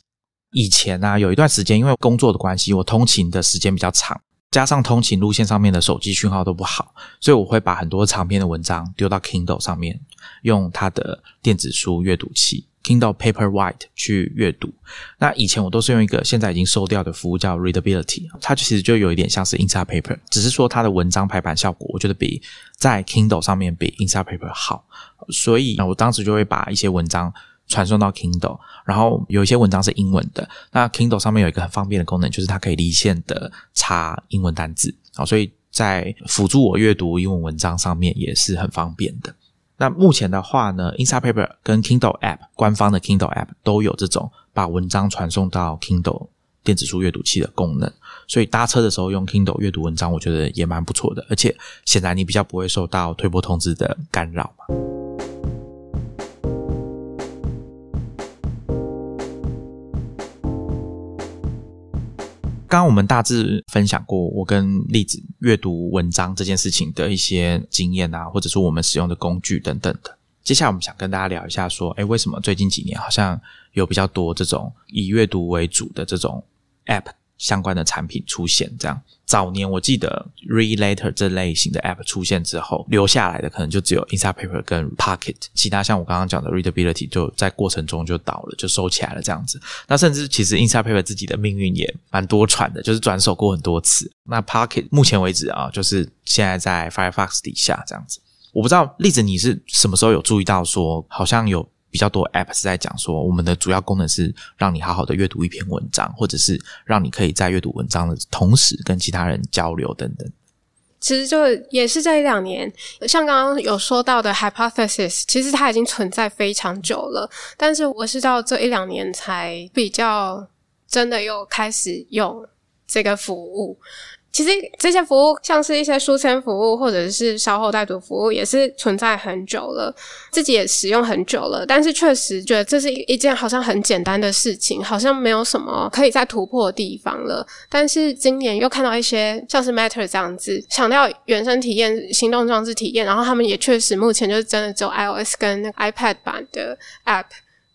以前呢，有一段时间因为工作的关系，我通勤的时间比较长。加上通勤路线上面的手机讯号都不好，所以我会把很多长篇的文章丢到 Kindle 上面，用它的电子书阅读器 Kindle Paperwhite 去阅读。那以前我都是用一个现在已经收掉的服务叫 Readability，它其实就有一点像是 Instapaper，只是说它的文章排版效果，我觉得比在 Kindle 上面比 Instapaper 好。所以我当时就会把一些文章。传送到 Kindle，然后有一些文章是英文的。那 Kindle 上面有一个很方便的功能，就是它可以离线的查英文单字啊，所以在辅助我阅读英文文章上面也是很方便的。那目前的话呢，Instapaper 跟 Kindle App 官方的 Kindle App 都有这种把文章传送到 Kindle 电子书阅读器的功能，所以搭车的时候用 Kindle 阅读文章，我觉得也蛮不错的。而且显然你比较不会受到推波通知的干扰嘛。刚刚我们大致分享过我跟例子阅读文章这件事情的一些经验啊，或者说我们使用的工具等等的。接下来我们想跟大家聊一下，说，哎，为什么最近几年好像有比较多这种以阅读为主的这种 App？相关的产品出现，这样早年我记得 Read Later 这类型的 App 出现之后，留下来的可能就只有 Instapaper 跟 Pocket，其他像我刚刚讲的 Readability 就在过程中就倒了，就收起来了这样子。那甚至其实 Instapaper 自己的命运也蛮多舛的，就是转手过很多次。那 Pocket 目前为止啊，就是现在在 Firefox 底下这样子。我不知道例子你是什么时候有注意到说好像有。比较多 App 是在讲说，我们的主要功能是让你好好的阅读一篇文章，或者是让你可以在阅读文章的同时跟其他人交流等等。其实就也是这一两年，像刚刚有说到的 Hypothesis，其实它已经存在非常久了，但是我是到这一两年才比较真的又开始用这个服务。其实这些服务，像是一些书签服务或者是稍后带读服务，也是存在很久了，自己也使用很久了。但是确实觉得这是一一件好像很简单的事情，好像没有什么可以再突破的地方了。但是今年又看到一些像是 Matter 这样子强调原生体验、行动装置体验，然后他们也确实目前就是真的只有 iOS 跟那个 iPad 版的 App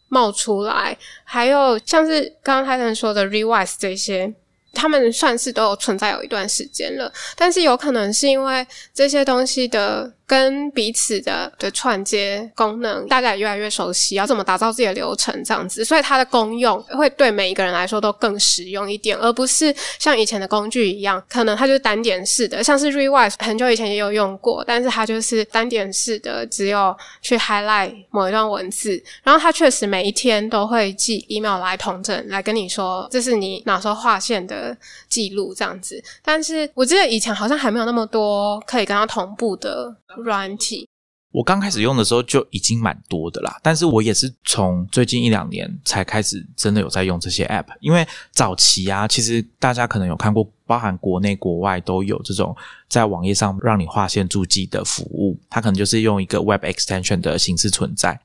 冒出来，还有像是刚刚泰森说的 Rewise 这些。他们算是都存在有一段时间了，但是有可能是因为这些东西的。跟彼此的的串接功能，大家也越来越熟悉，要怎么打造自己的流程这样子，所以它的功用会对每一个人来说都更实用一点，而不是像以前的工具一样，可能它就是单点式的，像是 Rewise 很久以前也有用过，但是它就是单点式的，只有去 highlight 某一段文字，然后它确实每一天都会寄 email 来同整，来跟你说这是你哪时候划线的记录这样子，但是我记得以前好像还没有那么多可以跟它同步的。软体，我刚开始用的时候就已经蛮多的啦，但是我也是从最近一两年才开始真的有在用这些 App，因为早期啊，其实大家可能有看过，包含国内国外都有这种在网页上让你划线注记的服务，它可能就是用一个 Web Extension 的形式存在。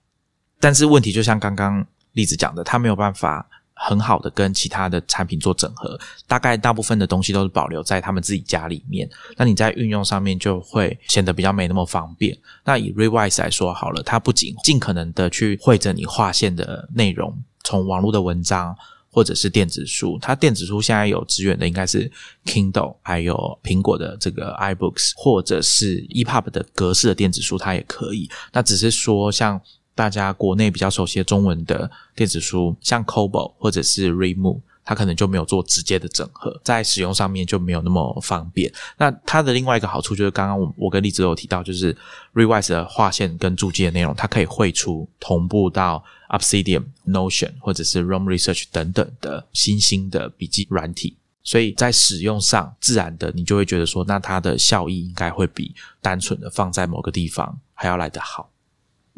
但是问题就像刚刚例子讲的，它没有办法很好的跟其他的产品做整合，大概大部分的东西都是保留在他们自己家里面。那你在运用上面就会显得比较没那么方便。那以 Revise 来说好了，它不仅尽可能的去会着你划线的内容，从网络的文章。或者是电子书，它电子书现在有支援的应该是 Kindle，还有苹果的这个 iBooks，或者是 EPUB 的格式的电子书，它也可以。那只是说，像大家国内比较熟悉的中文的电子书，像 Kobo 或者是 Remove，它可能就没有做直接的整合，在使用上面就没有那么方便。那它的另外一个好处就是，刚刚我我跟栗子有提到，就是 Revise 的划线跟注记的内容，它可以汇出同步到。Obsidian、Notion 或者是 Roam Research 等等的新兴的笔记软体，所以在使用上，自然的你就会觉得说，那它的效益应该会比单纯的放在某个地方还要来得好。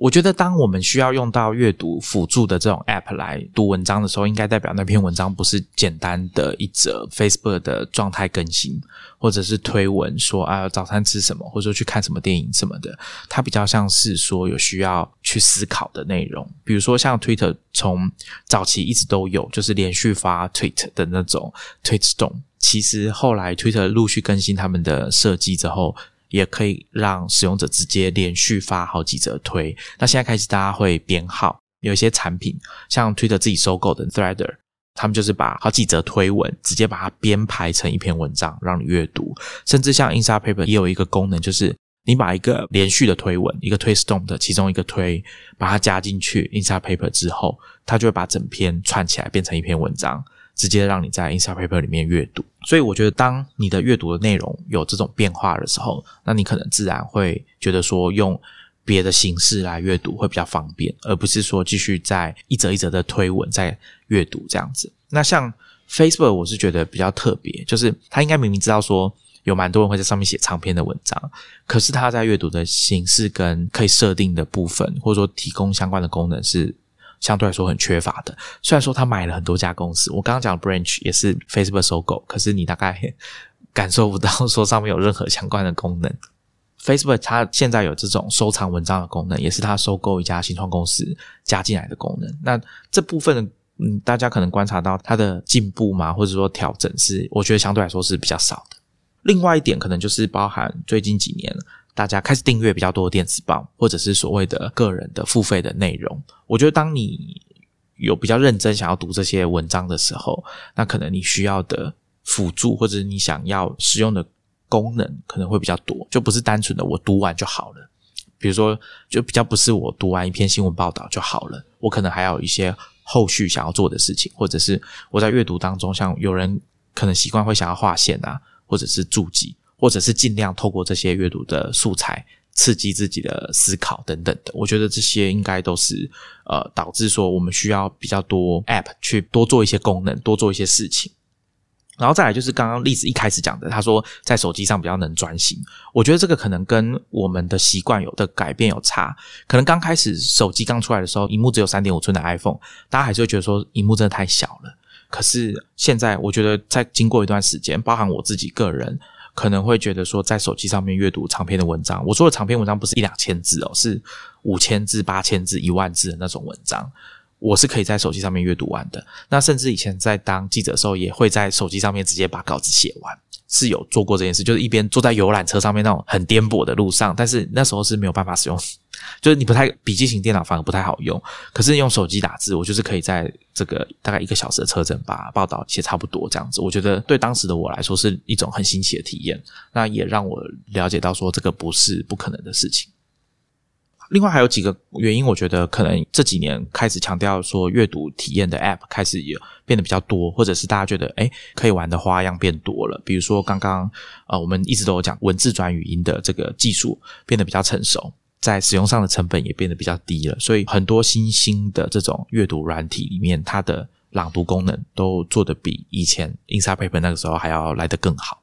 我觉得，当我们需要用到阅读辅助的这种 App 来读文章的时候，应该代表那篇文章不是简单的一则 Facebook 的状态更新，或者是推文说啊早餐吃什么，或者说去看什么电影什么的。它比较像是说有需要去思考的内容，比如说像 Twitter 从早期一直都有，就是连续发 Tweet 的那种 Tweet Storm。其实后来 Twitter 陆续更新他们的设计之后。也可以让使用者直接连续发好几则推。那现在开始，大家会编号，有一些产品像推特自己收购的 Threader，他们就是把好几则推文直接把它编排成一篇文章让你阅读。甚至像 Inside Paper 也有一个功能，就是你把一个连续的推文，一个推 Storm 的其中一个推，把它加进去 Inside Paper 之后，它就会把整篇串起来变成一篇文章。直接让你在 Inside Paper 里面阅读，所以我觉得，当你的阅读的内容有这种变化的时候，那你可能自然会觉得说，用别的形式来阅读会比较方便，而不是说继续在一则一则的推文在阅读这样子。那像 Facebook，我是觉得比较特别，就是他应该明明知道说有蛮多人会在上面写长篇的文章，可是他在阅读的形式跟可以设定的部分，或者说提供相关的功能是。相对来说很缺乏的。虽然说他买了很多家公司，我刚刚讲 Branch 也是 Facebook 收购，可是你大概 感受不到说上面有任何相关的功能。Facebook 它现在有这种收藏文章的功能，也是它收购一家新创公司加进来的功能。那这部分的，嗯，大家可能观察到它的进步嘛，或者说调整是，我觉得相对来说是比较少的。另外一点，可能就是包含最近几年。大家开始订阅比较多的电子报，或者是所谓的个人的付费的内容。我觉得，当你有比较认真想要读这些文章的时候，那可能你需要的辅助或者你想要使用的功能可能会比较多，就不是单纯的我读完就好了。比如说，就比较不是我读完一篇新闻报道就好了，我可能还有一些后续想要做的事情，或者是我在阅读当中，像有人可能习惯会想要划线啊，或者是注记。或者是尽量透过这些阅读的素材刺激自己的思考等等的，我觉得这些应该都是呃导致说我们需要比较多 App 去多做一些功能，多做一些事情。然后再来就是刚刚例子一开始讲的，他说在手机上比较能专心，我觉得这个可能跟我们的习惯有的改变有差。可能刚开始手机刚出来的时候，荧幕只有三点五寸的 iPhone，大家还是会觉得说荧幕真的太小了。可是现在我觉得在经过一段时间，包含我自己个人。可能会觉得说，在手机上面阅读长篇的文章，我说的长篇文章不是一两千字哦，是五千字、八千字、一万字的那种文章，我是可以在手机上面阅读完的。那甚至以前在当记者的时候，也会在手机上面直接把稿子写完。是有做过这件事，就是一边坐在游览车上面那种很颠簸的路上，但是那时候是没有办法使用，就是你不太笔记型电脑反而不太好用。可是用手机打字，我就是可以在这个大概一个小时的车程把报道写差不多这样子。我觉得对当时的我来说是一种很新奇的体验，那也让我了解到说这个不是不可能的事情。另外还有几个原因，我觉得可能这几年开始强调说阅读体验的 App 开始也变得比较多，或者是大家觉得哎可以玩的花样变多了。比如说刚刚呃我们一直都有讲文字转语音的这个技术变得比较成熟，在使用上的成本也变得比较低了，所以很多新兴的这种阅读软体里面，它的朗读功能都做得比以前 Inside Paper 那个时候还要来得更好。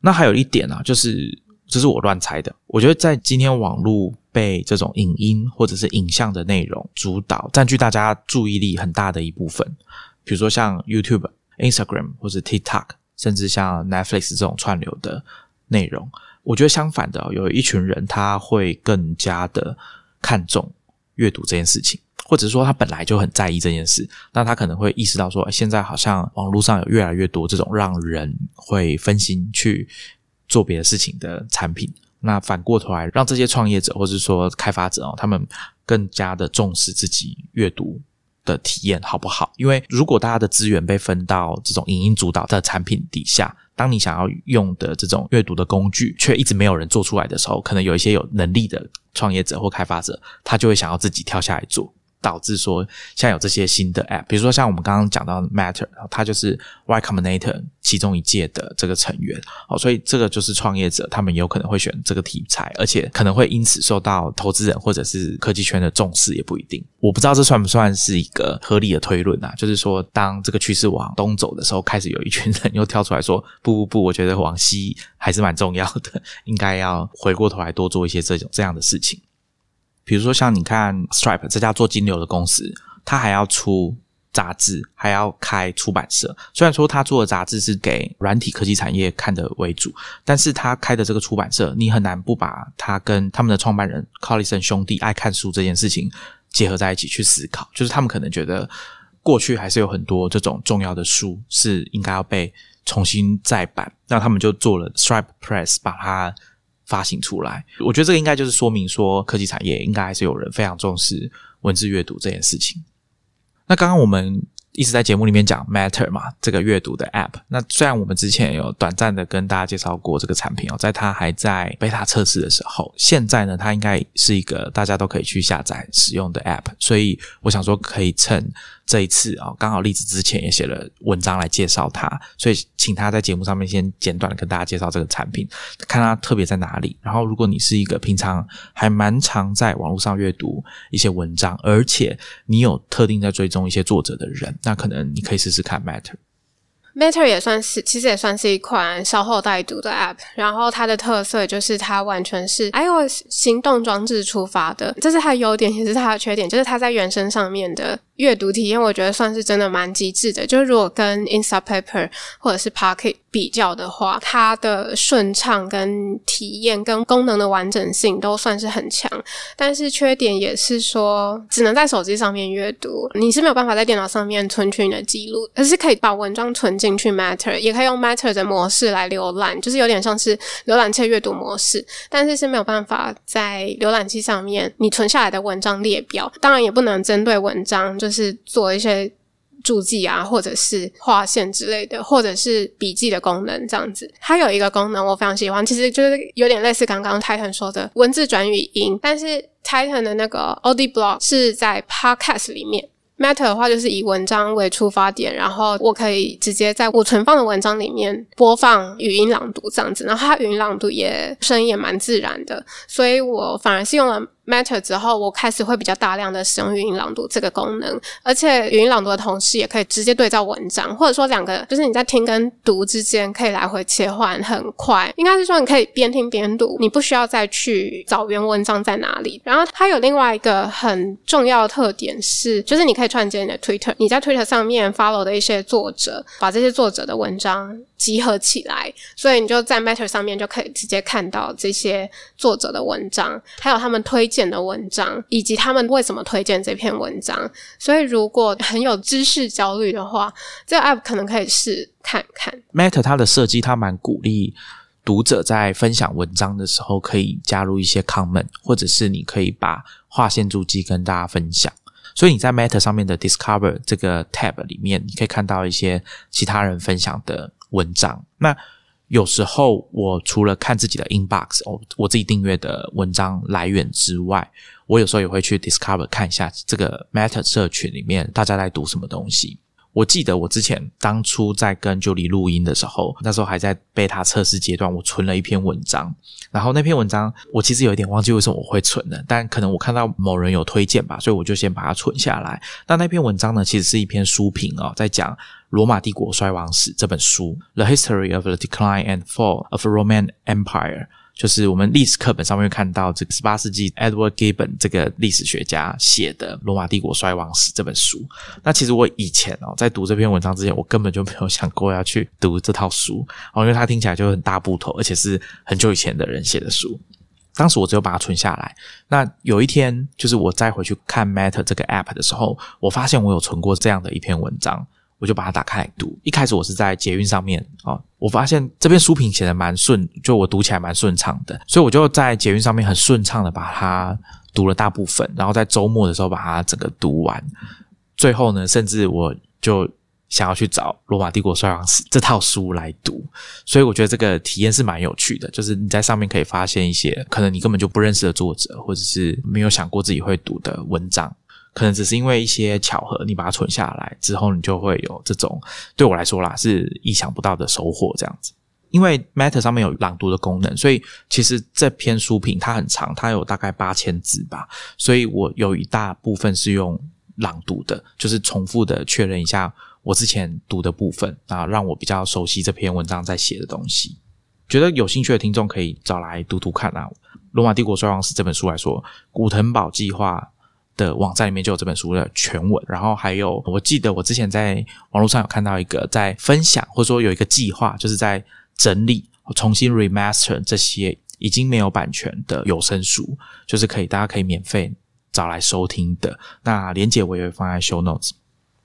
那还有一点呢，就是这是我乱猜的，我觉得在今天网络。被这种影音或者是影像的内容主导，占据大家注意力很大的一部分。比如说像 YouTube、Instagram 或者 TikTok，甚至像 Netflix 这种串流的内容，我觉得相反的，有一群人他会更加的看重阅读这件事情。或者说他本来就很在意这件事，那他可能会意识到说，现在好像网络上有越来越多这种让人会分心去做别的事情的产品。那反过头来，让这些创业者或者说开发者哦，他们更加的重视自己阅读的体验好不好？因为如果大家的资源被分到这种影音主导的产品底下，当你想要用的这种阅读的工具，却一直没有人做出来的时候，可能有一些有能力的创业者或开发者，他就会想要自己跳下来做。导致说，现在有这些新的 App，比如说像我们刚刚讲到的 Matter，它就是 Y Combinator 其中一届的这个成员哦，所以这个就是创业者他们有可能会选这个题材，而且可能会因此受到投资人或者是科技圈的重视，也不一定。我不知道这算不算是一个合理的推论啊？就是说，当这个趋势往东走的时候，开始有一群人又跳出来说：“不不不，我觉得往西还是蛮重要的，应该要回过头来多做一些这种这样的事情。”比如说，像你看 Stripe 这家做金流的公司，它还要出杂志，还要开出版社。虽然说他做的杂志是给软体科技产业看的为主，但是他开的这个出版社，你很难不把他跟他们的创办人 Collison 兄弟爱看书这件事情结合在一起去思考。就是他们可能觉得过去还是有很多这种重要的书是应该要被重新再版，那他们就做了 Stripe Press 把它。发行出来，我觉得这个应该就是说明说，科技产业应该还是有人非常重视文字阅读这件事情。那刚刚我们一直在节目里面讲 Matter 嘛，这个阅读的 App。那虽然我们之前有短暂的跟大家介绍过这个产品哦，在它还在 beta 测试的时候，现在呢，它应该是一个大家都可以去下载使用的 App。所以我想说，可以趁。这一次啊，刚好栗子之前也写了文章来介绍它，所以请他在节目上面先简短的跟大家介绍这个产品，看它特别在哪里。然后，如果你是一个平常还蛮常在网络上阅读一些文章，而且你有特定在追踪一些作者的人，那可能你可以试试看 Matter。Matter 也算是，其实也算是一款稍后待读的 App。然后它的特色就是它完全是 iOS 行动装置出发的，这是它的优点，也是它的缺点，就是它在原生上面的。阅读体验，我觉得算是真的蛮极致的。就是如果跟 Instapaper 或者是 Pocket 比较的话，它的顺畅跟体验跟功能的完整性都算是很强。但是缺点也是说，只能在手机上面阅读，你是没有办法在电脑上面存取你的记录，而是可以把文章存进去 Matter，也可以用 Matter 的模式来浏览，就是有点像是浏览器阅读模式，但是是没有办法在浏览器上面你存下来的文章列表。当然也不能针对文章。就是做一些注记啊，或者是划线之类的，或者是笔记的功能这样子。它有一个功能我非常喜欢，其实就是有点类似刚刚 Titan 说的文字转语音，但是 Titan 的那个 Audi Block 是在 Podcast 里面。Matter 的话就是以文章为出发点，然后我可以直接在我存放的文章里面播放语音朗读这样子，然后它语音朗读也声音也蛮自然的，所以我反而是用了。Matter 之后，我开始会比较大量的使用语音朗读这个功能，而且语音朗读的同时，也可以直接对照文章，或者说两个就是你在听跟读之间可以来回切换，很快。应该是说你可以边听边读，你不需要再去找原文章在哪里。然后它有另外一个很重要的特点是，就是你可以串接你的 Twitter，你在 Twitter 上面 follow 的一些作者，把这些作者的文章。集合起来，所以你就在 Matter 上面就可以直接看到这些作者的文章，还有他们推荐的文章，以及他们为什么推荐这篇文章。所以如果很有知识焦虑的话，这个 App 可能可以试看看。Matter 它的设计，它蛮鼓励读者在分享文章的时候可以加入一些 comment，或者是你可以把划线注记跟大家分享。所以你在 Matter 上面的 Discover 这个 tab 里面，你可以看到一些其他人分享的。文章，那有时候我除了看自己的 inbox 哦，我自己订阅的文章来源之外，我有时候也会去 discover 看一下这个 Matter 社群里面大家在读什么东西。我记得我之前当初在跟 Julie 录音的时候，那时候还在 beta 测试阶段，我存了一篇文章，然后那篇文章我其实有一点忘记为什么我会存的，但可能我看到某人有推荐吧，所以我就先把它存下来。那那篇文章呢，其实是一篇书评哦，在讲。《罗马帝国衰亡史》这本书，《The History of the Decline and Fall of Roman Empire》，就是我们历史课本上面看到这个十八世纪 Edward Gibbon 这个历史学家写的《罗马帝国衰亡史》这本书。那其实我以前哦，在读这篇文章之前，我根本就没有想过要去读这套书哦，因为它听起来就很大部头，而且是很久以前的人写的书。当时我只有把它存下来。那有一天，就是我再回去看 Matter 这个 App 的时候，我发现我有存过这样的一篇文章，我就把它打开来读。一开始我是在捷运上面啊，我发现这篇书评写的蛮顺，就我读起来蛮顺畅的，所以我就在捷运上面很顺畅的把它读了大部分，然后在周末的时候把它整个读完。最后呢，甚至我就。想要去找《罗马帝国衰亡史》这套书来读，所以我觉得这个体验是蛮有趣的。就是你在上面可以发现一些可能你根本就不认识的作者，或者是没有想过自己会读的文章，可能只是因为一些巧合，你把它存下来之后，你就会有这种对我来说啦是意想不到的收获。这样子，因为 Matter 上面有朗读的功能，所以其实这篇书评它很长，它有大概八千字吧，所以我有一大部分是用朗读的，就是重复的确认一下。我之前读的部分啊，让我比较熟悉这篇文章在写的东西。觉得有兴趣的听众可以找来读读看啊。《罗马帝国衰亡史》这本书来说，古腾堡计划的网站里面就有这本书的全文。然后还有，我记得我之前在网络上有看到一个在分享，或者说有一个计划，就是在整理、重新 remaster 这些已经没有版权的有声书，就是可以大家可以免费找来收听的。那连接我也会放在 show notes。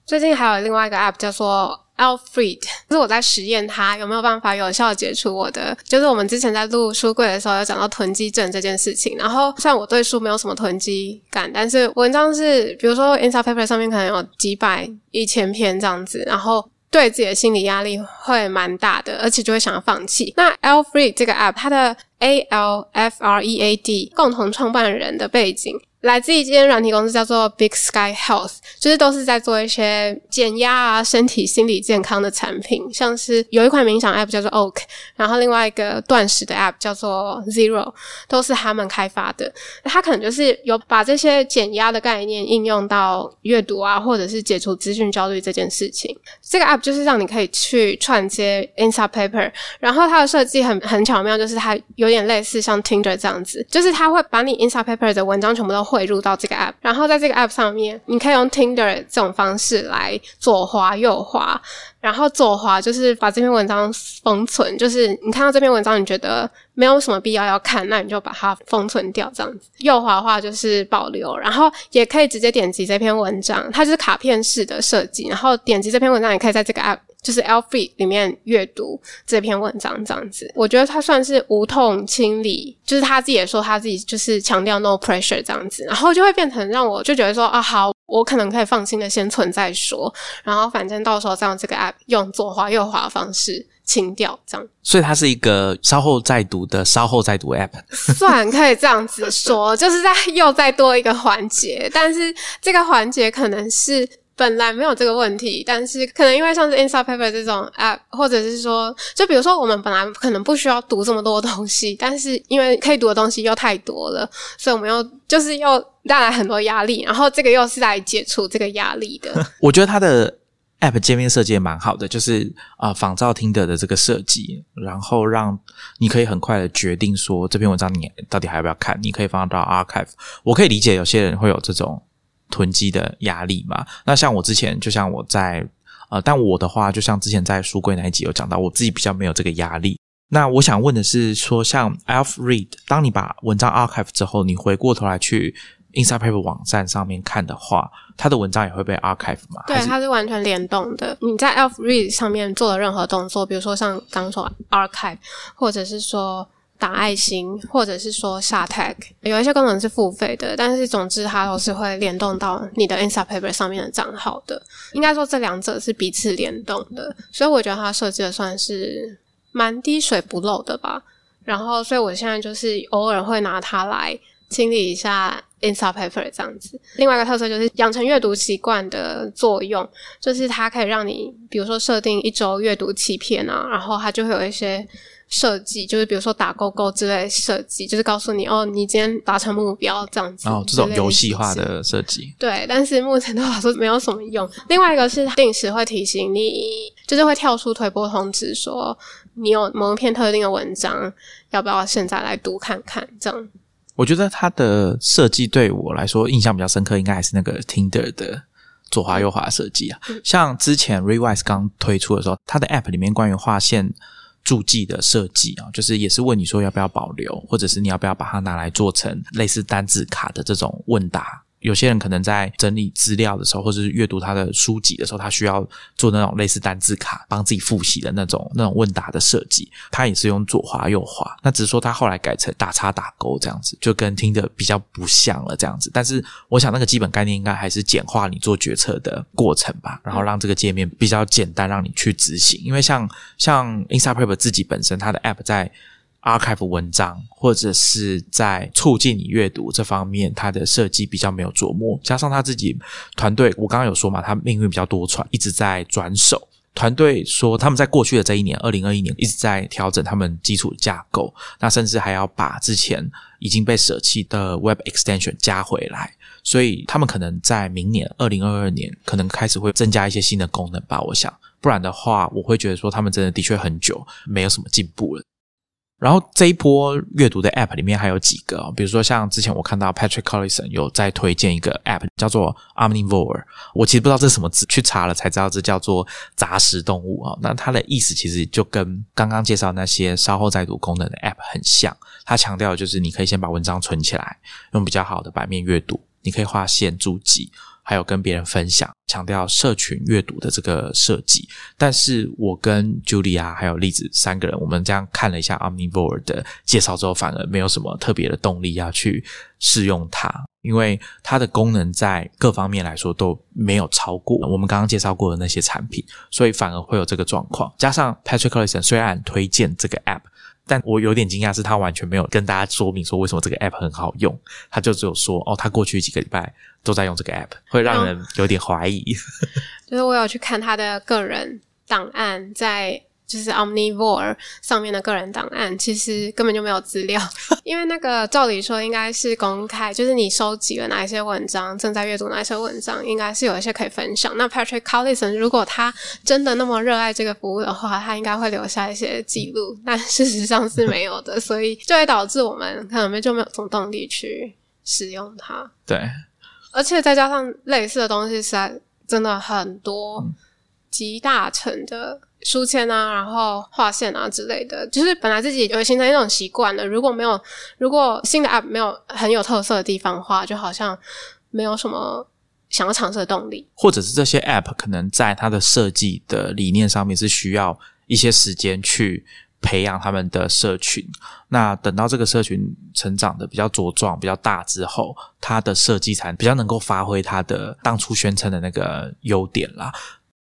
最近还有另外一个 App 叫做 Alfred，就是我在实验它有没有办法有效解除我的，就是我们之前在录书柜的时候有讲到囤积症这件事情。然后虽然我对书没有什么囤积感，但是文章是比如说 Insta Paper 上面可能有几百、一千篇这样子，然后对自己的心理压力会蛮大的，而且就会想要放弃。那 Alfred 这个 App，它的 A L F R E A D 共同创办人的背景。来自一间软体公司叫做 Big Sky Health，就是都是在做一些减压啊、身体、心理健康的产品，像是有一款冥想 App 叫做 Oak，然后另外一个断食的 App 叫做 Zero，都是他们开发的。他可能就是有把这些减压的概念应用到阅读啊，或者是解除资讯焦虑这件事情。这个 App 就是让你可以去串接 Insta Paper，然后它的设计很很巧妙，就是它有点类似像 Tinder 这样子，就是它会把你 Insta Paper 的文章全部都。汇入到这个 app，然后在这个 app 上面，你可以用 Tinder 这种方式来左滑右滑，然后左滑就是把这篇文章封存，就是你看到这篇文章你觉得没有什么必要要看，那你就把它封存掉这样子。右滑的话就是保留，然后也可以直接点击这篇文章，它就是卡片式的设计，然后点击这篇文章也可以在这个 app。就是 free 里面阅读这篇文章这样子，我觉得他算是无痛清理，就是他自己也说他自己就是强调 no pressure 这样子，然后就会变成让我就觉得说啊好，我可能可以放心的先存再说，然后反正到时候再用这个 app 用左滑右滑的方式清掉这样。所以它是一个稍后再读的稍后再读 app，算可以这样子说，就是在又再多一个环节，但是这个环节可能是。本来没有这个问题，但是可能因为像是 Insta Paper 这种 app，或者是说，就比如说我们本来可能不需要读这么多东西，但是因为可以读的东西又太多了，所以我们又就是又带来很多压力，然后这个又是来解除这个压力的。我觉得它的 app 界面设计也蛮好的，就是啊仿照听的的这个设计，然后让你可以很快的决定说这篇文章你到底还要不要看，你可以放到 archive。我可以理解有些人会有这种。囤积的压力嘛，那像我之前，就像我在呃，但我的话，就像之前在书柜那一集有讲到，我自己比较没有这个压力。那我想问的是，说像 Alf Read，当你把文章 archive 之后，你回过头来去 Inside Paper 网站上面看的话，它的文章也会被 archive 吗？对，它是完全联动的。你在 Alf Read 上面做的任何动作，比如说像刚说 archive，或者是说。打爱心，或者是说下 tag，有一些功能是付费的，但是总之它都是会联动到你的 Insta Paper 上面的账号的。应该说这两者是彼此联动的，所以我觉得它设计的算是蛮滴水不漏的吧。然后，所以我现在就是偶尔会拿它来清理一下 Insta Paper 这样子。另外一个特色就是养成阅读习惯的作用，就是它可以让你，比如说设定一周阅读七篇啊，然后它就会有一些。设计就是比如说打勾勾之类设计，就是告诉你哦，你今天达成目标这样子。哦，这种游戏化的设计。对，但是目前对我来说没有什么用。另外一个是定时会提醒你，就是会跳出推播通知，说你有某一篇特定的文章，要不要现在来读看看？这样。我觉得它的设计对我来说印象比较深刻，应该还是那个 Tinder 的左滑右滑设计啊。像之前 Rewise 刚推出的时候，它的 App 里面关于划线。注记的设计啊，就是也是问你说要不要保留，或者是你要不要把它拿来做成类似单字卡的这种问答。有些人可能在整理资料的时候，或者是阅读他的书籍的时候，他需要做那种类似单字卡，帮自己复习的那种那种问答的设计。他也是用左滑右滑，那只是说他后来改成打叉打勾这样子，就跟听的比较不像了这样子。但是我想那个基本概念应该还是简化你做决策的过程吧，然后让这个界面比较简单，让你去执行。因为像像 Instaprep 自己本身它的 App 在。Archive 文章，或者是在促进你阅读这方面，它的设计比较没有琢磨。加上他自己团队，我刚刚有说嘛，他命运比较多舛，一直在转手。团队说他们在过去的这一年，二零二一年一直在调整他们基础架构，那甚至还要把之前已经被舍弃的 Web Extension 加回来。所以他们可能在明年二零二二年，可能开始会增加一些新的功能吧。我想，不然的话，我会觉得说他们真的的确很久没有什么进步了。然后这一波阅读的 App 里面还有几个，比如说像之前我看到 Patrick Collison 有在推荐一个 App 叫做 Omnivore，我其实不知道这是什么字，去查了才知道这叫做杂食动物啊。那它的意思其实就跟刚刚介绍那些稍后再读功能的 App 很像，它强调就是你可以先把文章存起来，用比较好的版面阅读，你可以划线注记。还有跟别人分享，强调社群阅读的这个设计。但是我跟 Julia 还有栗子三个人，我们这样看了一下 Omnivore 的介绍之后，反而没有什么特别的动力要去试用它，因为它的功能在各方面来说都没有超过我们刚刚介绍过的那些产品，所以反而会有这个状况。加上 Patrick Collison 虽然推荐这个 App。但我有点惊讶，是他完全没有跟大家说明说为什么这个 app 很好用，他就只有说哦，他过去几个礼拜都在用这个 app，会让人有点怀疑。就是我有去看他的个人档案，在。就是 Omnivore 上面的个人档案，其实根本就没有资料，因为那个照理说应该是公开，就是你收集了哪一些文章，正在阅读哪一些文章，应该是有一些可以分享。那 Patrick Collison 如果他真的那么热爱这个服务的话，他应该会留下一些记录，但事实上是没有的，所以就会导致我们可能就没有什么动力去使用它。对，而且再加上类似的东西，实在真的很多，集大成的。书签啊，然后划线啊之类的，就是本来自己有形成一种习惯了。如果没有，如果新的 App 没有很有特色的地方的话，就好像没有什么想要尝试的动力。或者是这些 App 可能在它的设计的理念上面是需要一些时间去培养他们的社群。那等到这个社群成长的比较茁壮、比较大之后，它的设计才比较能够发挥它的当初宣称的那个优点啦。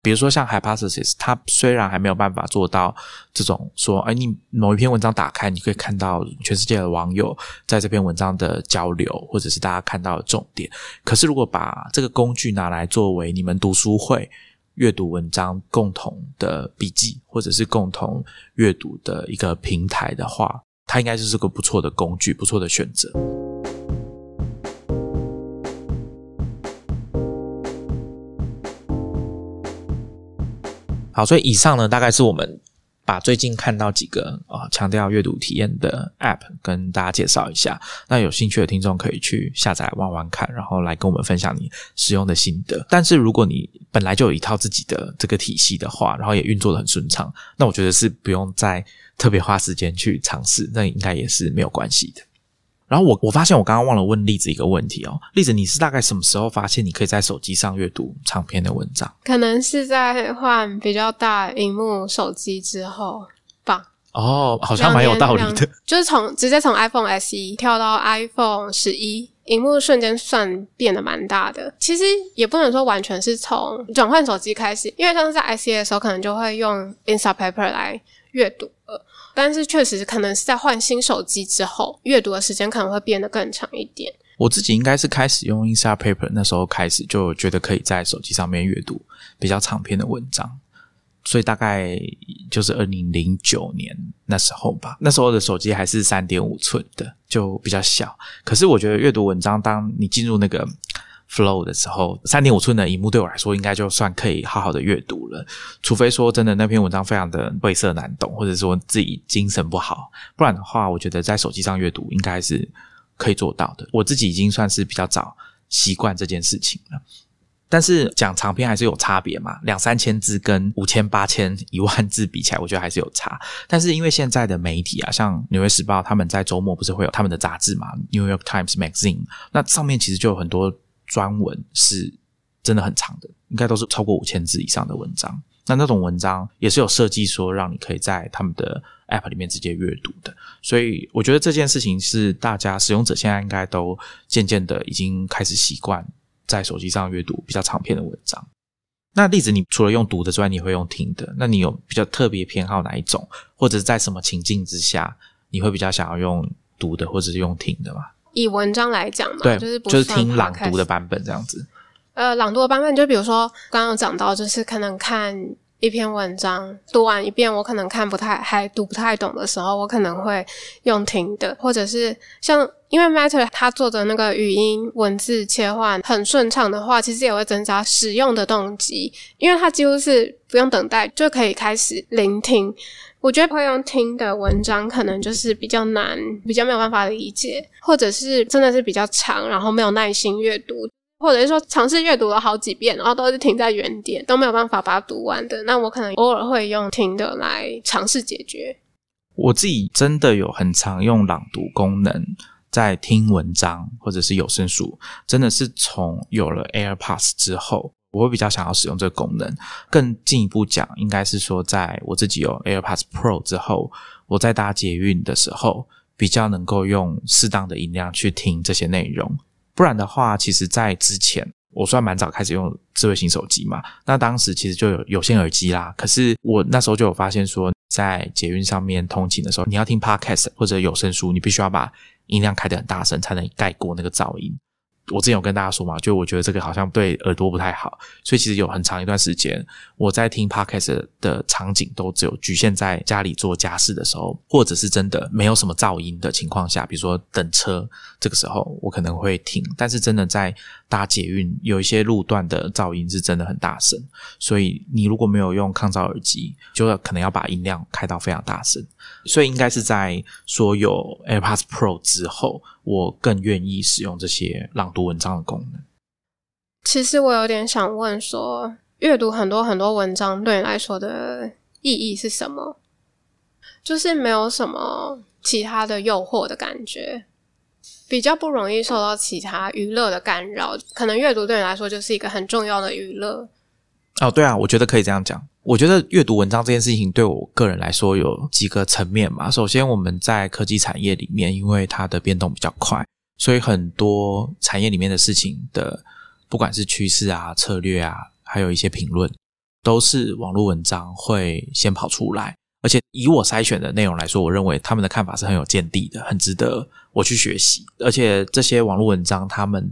比如说像 Hypothesis，它虽然还没有办法做到这种说，哎，你某一篇文章打开，你可以看到全世界的网友在这篇文章的交流，或者是大家看到的重点。可是如果把这个工具拿来作为你们读书会阅读文章共同的笔记，或者是共同阅读的一个平台的话，它应该就是个不错的工具，不错的选择。好，所以以上呢，大概是我们把最近看到几个啊强调阅读体验的 App 跟大家介绍一下。那有兴趣的听众可以去下载玩玩看，然后来跟我们分享你使用的心得。但是如果你本来就有一套自己的这个体系的话，然后也运作的很顺畅，那我觉得是不用再特别花时间去尝试，那应该也是没有关系的。然后我我发现我刚刚忘了问栗子一个问题哦，栗子你是大概什么时候发现你可以在手机上阅读长篇的文章？可能是在换比较大荧幕手机之后吧。哦，好像蛮有道理的。就是从直接从 iPhone SE 跳到 iPhone 十一，荧幕瞬间算变得蛮大的。其实也不能说完全是从转换手机开始，因为像是在 SE 的时候，可能就会用 Instapaper 来阅读了。但是确实可能是在换新手机之后，阅读的时间可能会变得更长一点。我自己应该是开始用 Instapaper 那时候开始，就觉得可以在手机上面阅读比较长篇的文章，所以大概就是二零零九年那时候吧。那时候的手机还是三点五寸的，就比较小。可是我觉得阅读文章，当你进入那个。Flow 的时候，三点五寸的荧幕对我来说应该就算可以好好的阅读了。除非说真的那篇文章非常的晦涩难懂，或者说自己精神不好，不然的话，我觉得在手机上阅读应该是可以做到的。我自己已经算是比较早习惯这件事情了。但是讲长篇还是有差别嘛，两三千字跟五千、八千、一万字比起来，我觉得还是有差。但是因为现在的媒体啊，像《纽约时报》，他们在周末不是会有他们的杂志嘛，《New York Times Magazine》，那上面其实就有很多专文是真的很长的，应该都是超过五千字以上的文章。那那种文章也是有设计说让你可以在他们的 App 里面直接阅读的，所以我觉得这件事情是大家使用者现在应该都渐渐的已经开始习惯。在手机上阅读比较长篇的文章，那例子你除了用读的之外，你会用听的？那你有比较特别偏好哪一种，或者在什么情境之下，你会比较想要用读的，或者是用听的吗？以文章来讲嘛，对，就是就是听朗读的版本这样子。呃，朗读的版本就比如说刚刚讲到，就是可能看。一篇文章读完一遍，我可能看不太还读不太懂的时候，我可能会用听的，或者是像因为 Matter 它做的那个语音文字切换很顺畅的话，其实也会增加使用的动机，因为它几乎是不用等待就可以开始聆听。我觉得会用听的文章可能就是比较难，比较没有办法理解，或者是真的是比较长，然后没有耐心阅读。或者是说尝试阅读了好几遍，然后都是停在原点，都没有办法把它读完的，那我可能偶尔会用听的来尝试解决。我自己真的有很常用朗读功能在听文章或者是有声书，真的是从有了 AirPods 之后，我会比较想要使用这个功能。更进一步讲，应该是说在我自己有 AirPods Pro 之后，我在搭捷运的时候，比较能够用适当的音量去听这些内容。不然的话，其实，在之前我算蛮早开始用智慧型手机嘛，那当时其实就有有线耳机啦。可是我那时候就有发现说，在捷运上面通勤的时候，你要听 podcast 或者有声书，你必须要把音量开得很大声，才能盖过那个噪音。我之前有跟大家说嘛，就我觉得这个好像对耳朵不太好，所以其实有很长一段时间我在听 podcast 的场景都只有局限在家里做家事的时候，或者是真的没有什么噪音的情况下，比如说等车这个时候我可能会听，但是真的在搭捷运有一些路段的噪音是真的很大声，所以你如果没有用抗噪耳机，就可能要把音量开到非常大声。所以应该是在说有 AirPods Pro 之后，我更愿意使用这些朗读文章的功能。其实我有点想问说，阅读很多很多文章对你来说的意义是什么？就是没有什么其他的诱惑的感觉，比较不容易受到其他娱乐的干扰。可能阅读对你来说就是一个很重要的娱乐。哦，对啊，我觉得可以这样讲。我觉得阅读文章这件事情对我个人来说有几个层面嘛。首先，我们在科技产业里面，因为它的变动比较快，所以很多产业里面的事情的，不管是趋势啊、策略啊，还有一些评论，都是网络文章会先跑出来。而且以我筛选的内容来说，我认为他们的看法是很有见地的，很值得我去学习。而且这些网络文章，他们。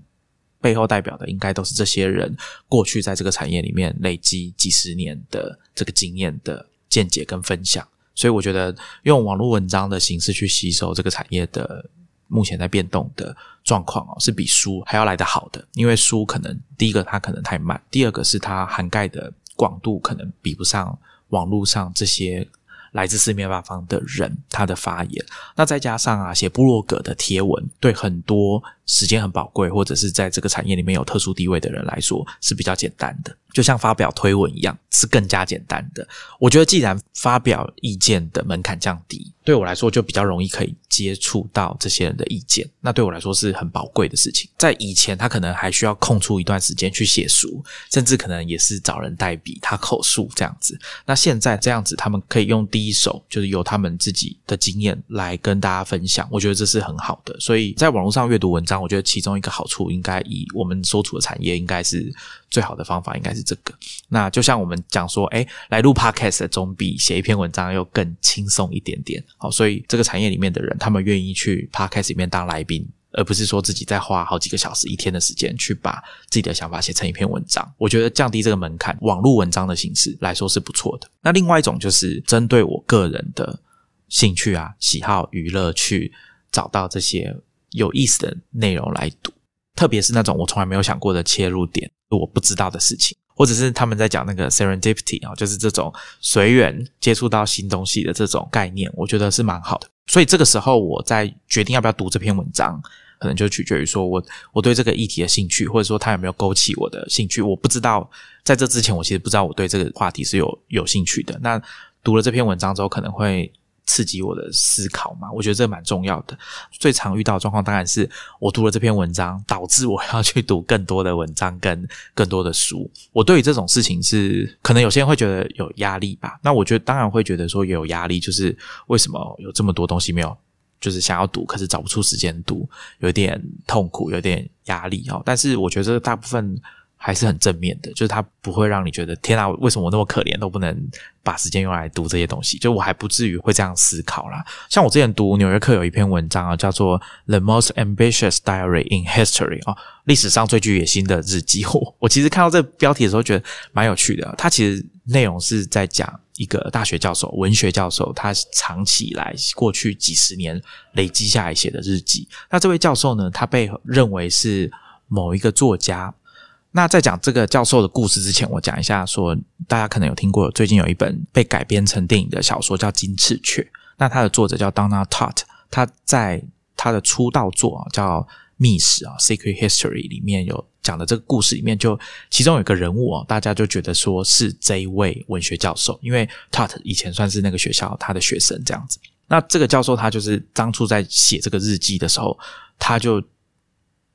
背后代表的应该都是这些人过去在这个产业里面累积几十年的这个经验的见解跟分享，所以我觉得用网络文章的形式去吸收这个产业的目前在变动的状况哦，是比书还要来得好的。因为书可能第一个它可能太慢，第二个是它涵盖的广度可能比不上网络上这些。来自四面八方的人，他的发言，那再加上啊，写部落格的贴文，对很多时间很宝贵，或者是在这个产业里面有特殊地位的人来说，是比较简单的，就像发表推文一样，是更加简单的。我觉得，既然发表意见的门槛降低，对我来说就比较容易可以接触到这些人的意见，那对我来说是很宝贵的事情。在以前，他可能还需要空出一段时间去写书，甚至可能也是找人代笔，他口述这样子。那现在这样子，他们可以用第一手就是由他们自己的经验来跟大家分享，我觉得这是很好的。所以在网络上阅读文章，我觉得其中一个好处，应该以我们所处的产业，应该是最好的方法，应该是这个。那就像我们讲说，哎，来录 podcast 总比写一篇文章又更轻松一点点。好，所以这个产业里面的人，他们愿意去 podcast 里面当来宾。而不是说自己再花好几个小时、一天的时间去把自己的想法写成一篇文章，我觉得降低这个门槛，网络文章的形式来说是不错的。那另外一种就是针对我个人的兴趣啊、喜好、娱乐去找到这些有意思的内容来读，特别是那种我从来没有想过的切入点，我不知道的事情，或者是他们在讲那个 serendipity 啊，就是这种随缘接触到新东西的这种概念，我觉得是蛮好的。所以这个时候我在决定要不要读这篇文章。可能就取决于说我我对这个议题的兴趣，或者说它有没有勾起我的兴趣。我不知道在这之前，我其实不知道我对这个话题是有有兴趣的。那读了这篇文章之后，可能会。刺激我的思考嘛？我觉得这蛮重要的。最常遇到的状况当然是我读了这篇文章，导致我要去读更多的文章跟 更多的书。我对于这种事情是可能有些人会觉得有压力吧。那我觉得当然会觉得说也有压力，就是为什么有这么多东西没有，就是想要读，可是找不出时间读，有点痛苦，有点压力哦。但是我觉得大部分。还是很正面的，就是它不会让你觉得天啊，为什么我那么可怜都不能把时间用来读这些东西？就我还不至于会这样思考啦。像我之前读《纽约客》有一篇文章啊，叫做《The Most Ambitious Diary in History》啊，历史上最具野心的日记。我 我其实看到这标题的时候觉得蛮有趣的。它其实内容是在讲一个大学教授、文学教授，他长期以来过去几十年累积下来写的日记。那这位教授呢，他被认为是某一个作家。那在讲这个教授的故事之前，我讲一下，说大家可能有听过，最近有一本被改编成电影的小说叫《金翅雀》，那它的作者叫 Donna Tartt，他在他的出道作啊叫《秘史》啊，《Secret History》里面有讲的这个故事里面，就其中有一个人物啊，大家就觉得说是这一位文学教授，因为 Tartt 以前算是那个学校他的学生这样子。那这个教授他就是当初在写这个日记的时候，他就。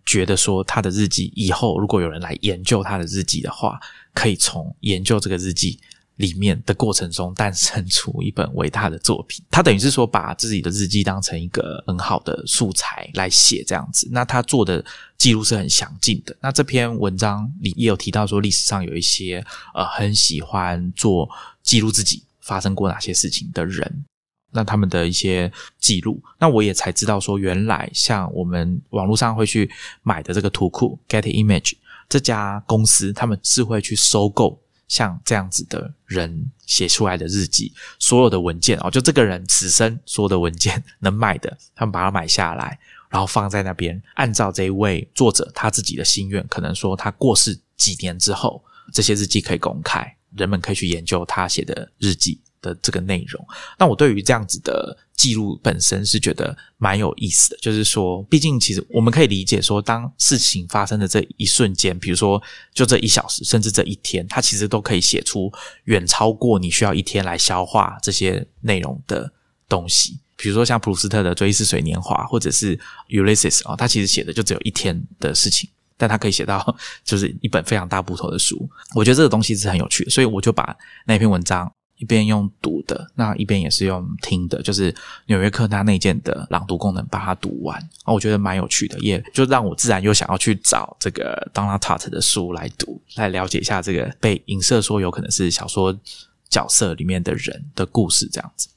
觉得说他的日记以后如果有人来研究他的日记的话，可以从研究这个日记里面的过程中诞生出一本伟大的作品。他等于是说把自己的日记当成一个很好的素材来写这样子。那他做的记录是很详尽的。那这篇文章里也有提到说，历史上有一些呃很喜欢做记录自己发生过哪些事情的人。那他们的一些记录，那我也才知道说，原来像我们网络上会去买的这个图库，Get Image 这家公司，他们是会去收购像这样子的人写出来的日记，所有的文件哦，就这个人此生所有的文件能买的，他们把它买下来，然后放在那边，按照这一位作者他自己的心愿，可能说他过世几年之后，这些日记可以公开，人们可以去研究他写的日记。的这个内容，那我对于这样子的记录本身是觉得蛮有意思的。就是说，毕竟其实我们可以理解说，当事情发生的这一瞬间，比如说就这一小时，甚至这一天，它其实都可以写出远超过你需要一天来消化这些内容的东西。比如说像普鲁斯特的《追忆似水年华》，或者是 Ulysses 啊，他其实写的就只有一天的事情，但他可以写到就是一本非常大部头的书。我觉得这个东西是很有趣的，所以我就把那篇文章。一边用读的，那一边也是用听的，就是《纽约客》他内建的朗读功能把它读完啊，我觉得蛮有趣的，也就让我自然又想要去找这个 Donna Tartt 的书来读，来了解一下这个被影射说有可能是小说角色里面的人的故事这样子。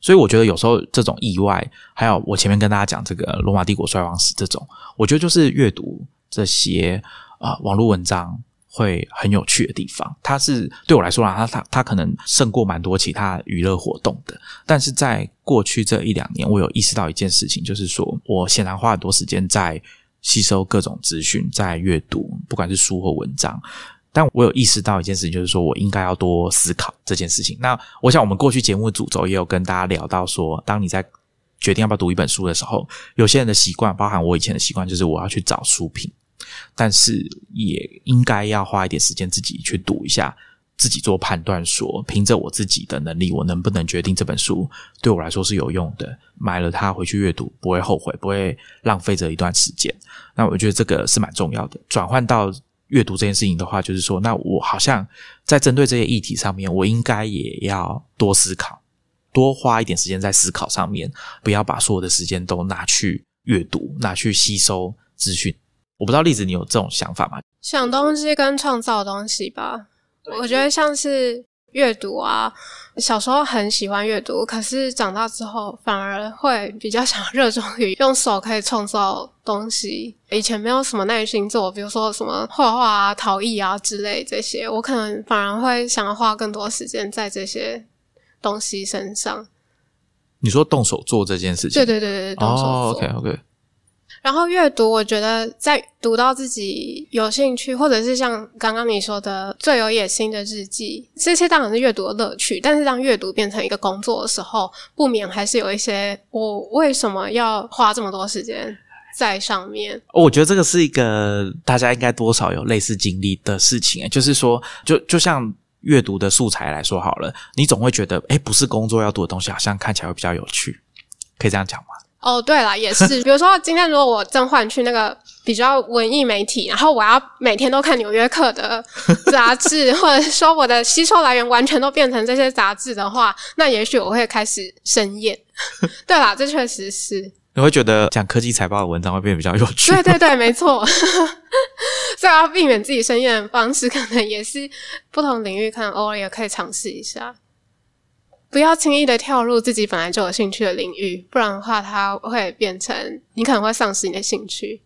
所以我觉得有时候这种意外，还有我前面跟大家讲这个罗马帝国衰亡史这种，我觉得就是阅读这些啊网络文章。会很有趣的地方，它是对我来说啊，它它它可能胜过蛮多其他娱乐活动的。但是在过去这一两年，我有意识到一件事情，就是说我显然花很多时间在吸收各种资讯，在阅读，不管是书或文章。但我有意识到一件事情，就是说我应该要多思考这件事情。那我想，我们过去节目主轴也有跟大家聊到说，当你在决定要不要读一本书的时候，有些人的习惯，包含我以前的习惯，就是我要去找书评。但是也应该要花一点时间自己去读一下，自己做判断，说凭着我自己的能力，我能不能决定这本书对我来说是有用的，买了它回去阅读不会后悔，不会浪费这一段时间。那我觉得这个是蛮重要的。转换到阅读这件事情的话，就是说，那我好像在针对这些议题上面，我应该也要多思考，多花一点时间在思考上面，不要把所有的时间都拿去阅读，拿去吸收资讯。我不知道栗子，你有这种想法吗？想东西跟创造东西吧。我觉得像是阅读啊，小时候很喜欢阅读，可是长大之后反而会比较想热衷于用手可以创造东西。以前没有什么耐心做，比如说什么画画啊、陶艺啊之类这些，我可能反而会想要花更多时间在这些东西身上。你说动手做这件事情？对对对对对，动手做。OK OK。然后阅读，我觉得在读到自己有兴趣，或者是像刚刚你说的最有野心的日记，这些当然是阅读的乐趣。但是当阅读变成一个工作的时候，不免还是有一些我为什么要花这么多时间在上面。我觉得这个是一个大家应该多少有类似经历的事情，就是说，就就像阅读的素材来说好了，你总会觉得，哎，不是工作要读的东西，好像看起来会比较有趣，可以这样讲吗？哦，对了，也是，比如说今天如果我正换去那个比较文艺媒体，然后我要每天都看《纽约客》的杂志，或者说我的吸收来源完全都变成这些杂志的话，那也许我会开始生厌。对啦，这确实是。你会觉得讲科技财报的文章会变得比较有趣？对对对，没错。所以要避免自己生厌的方式，可能也是不同领域，可能偶尔也可以尝试一下。不要轻易的跳入自己本来就有兴趣的领域，不然的话，它会变成你可能会丧失你的兴趣。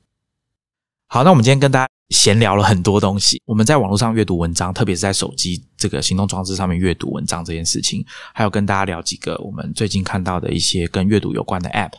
好，那我们今天跟大家闲聊了很多东西。我们在网络上阅读文章，特别是在手机这个行动装置上面阅读文章这件事情，还有跟大家聊几个我们最近看到的一些跟阅读有关的 App。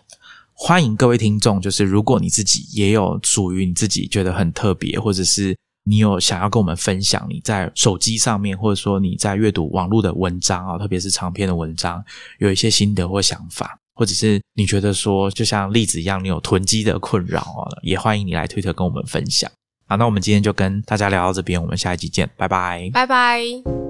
欢迎各位听众，就是如果你自己也有属于你自己觉得很特别，或者是。你有想要跟我们分享你在手机上面，或者说你在阅读网络的文章啊，特别是长篇的文章，有一些心得或想法，或者是你觉得说，就像例子一样，你有囤积的困扰啊，也欢迎你来推特跟我们分享。好，那我们今天就跟大家聊到这边，我们下一集见，拜拜，拜拜。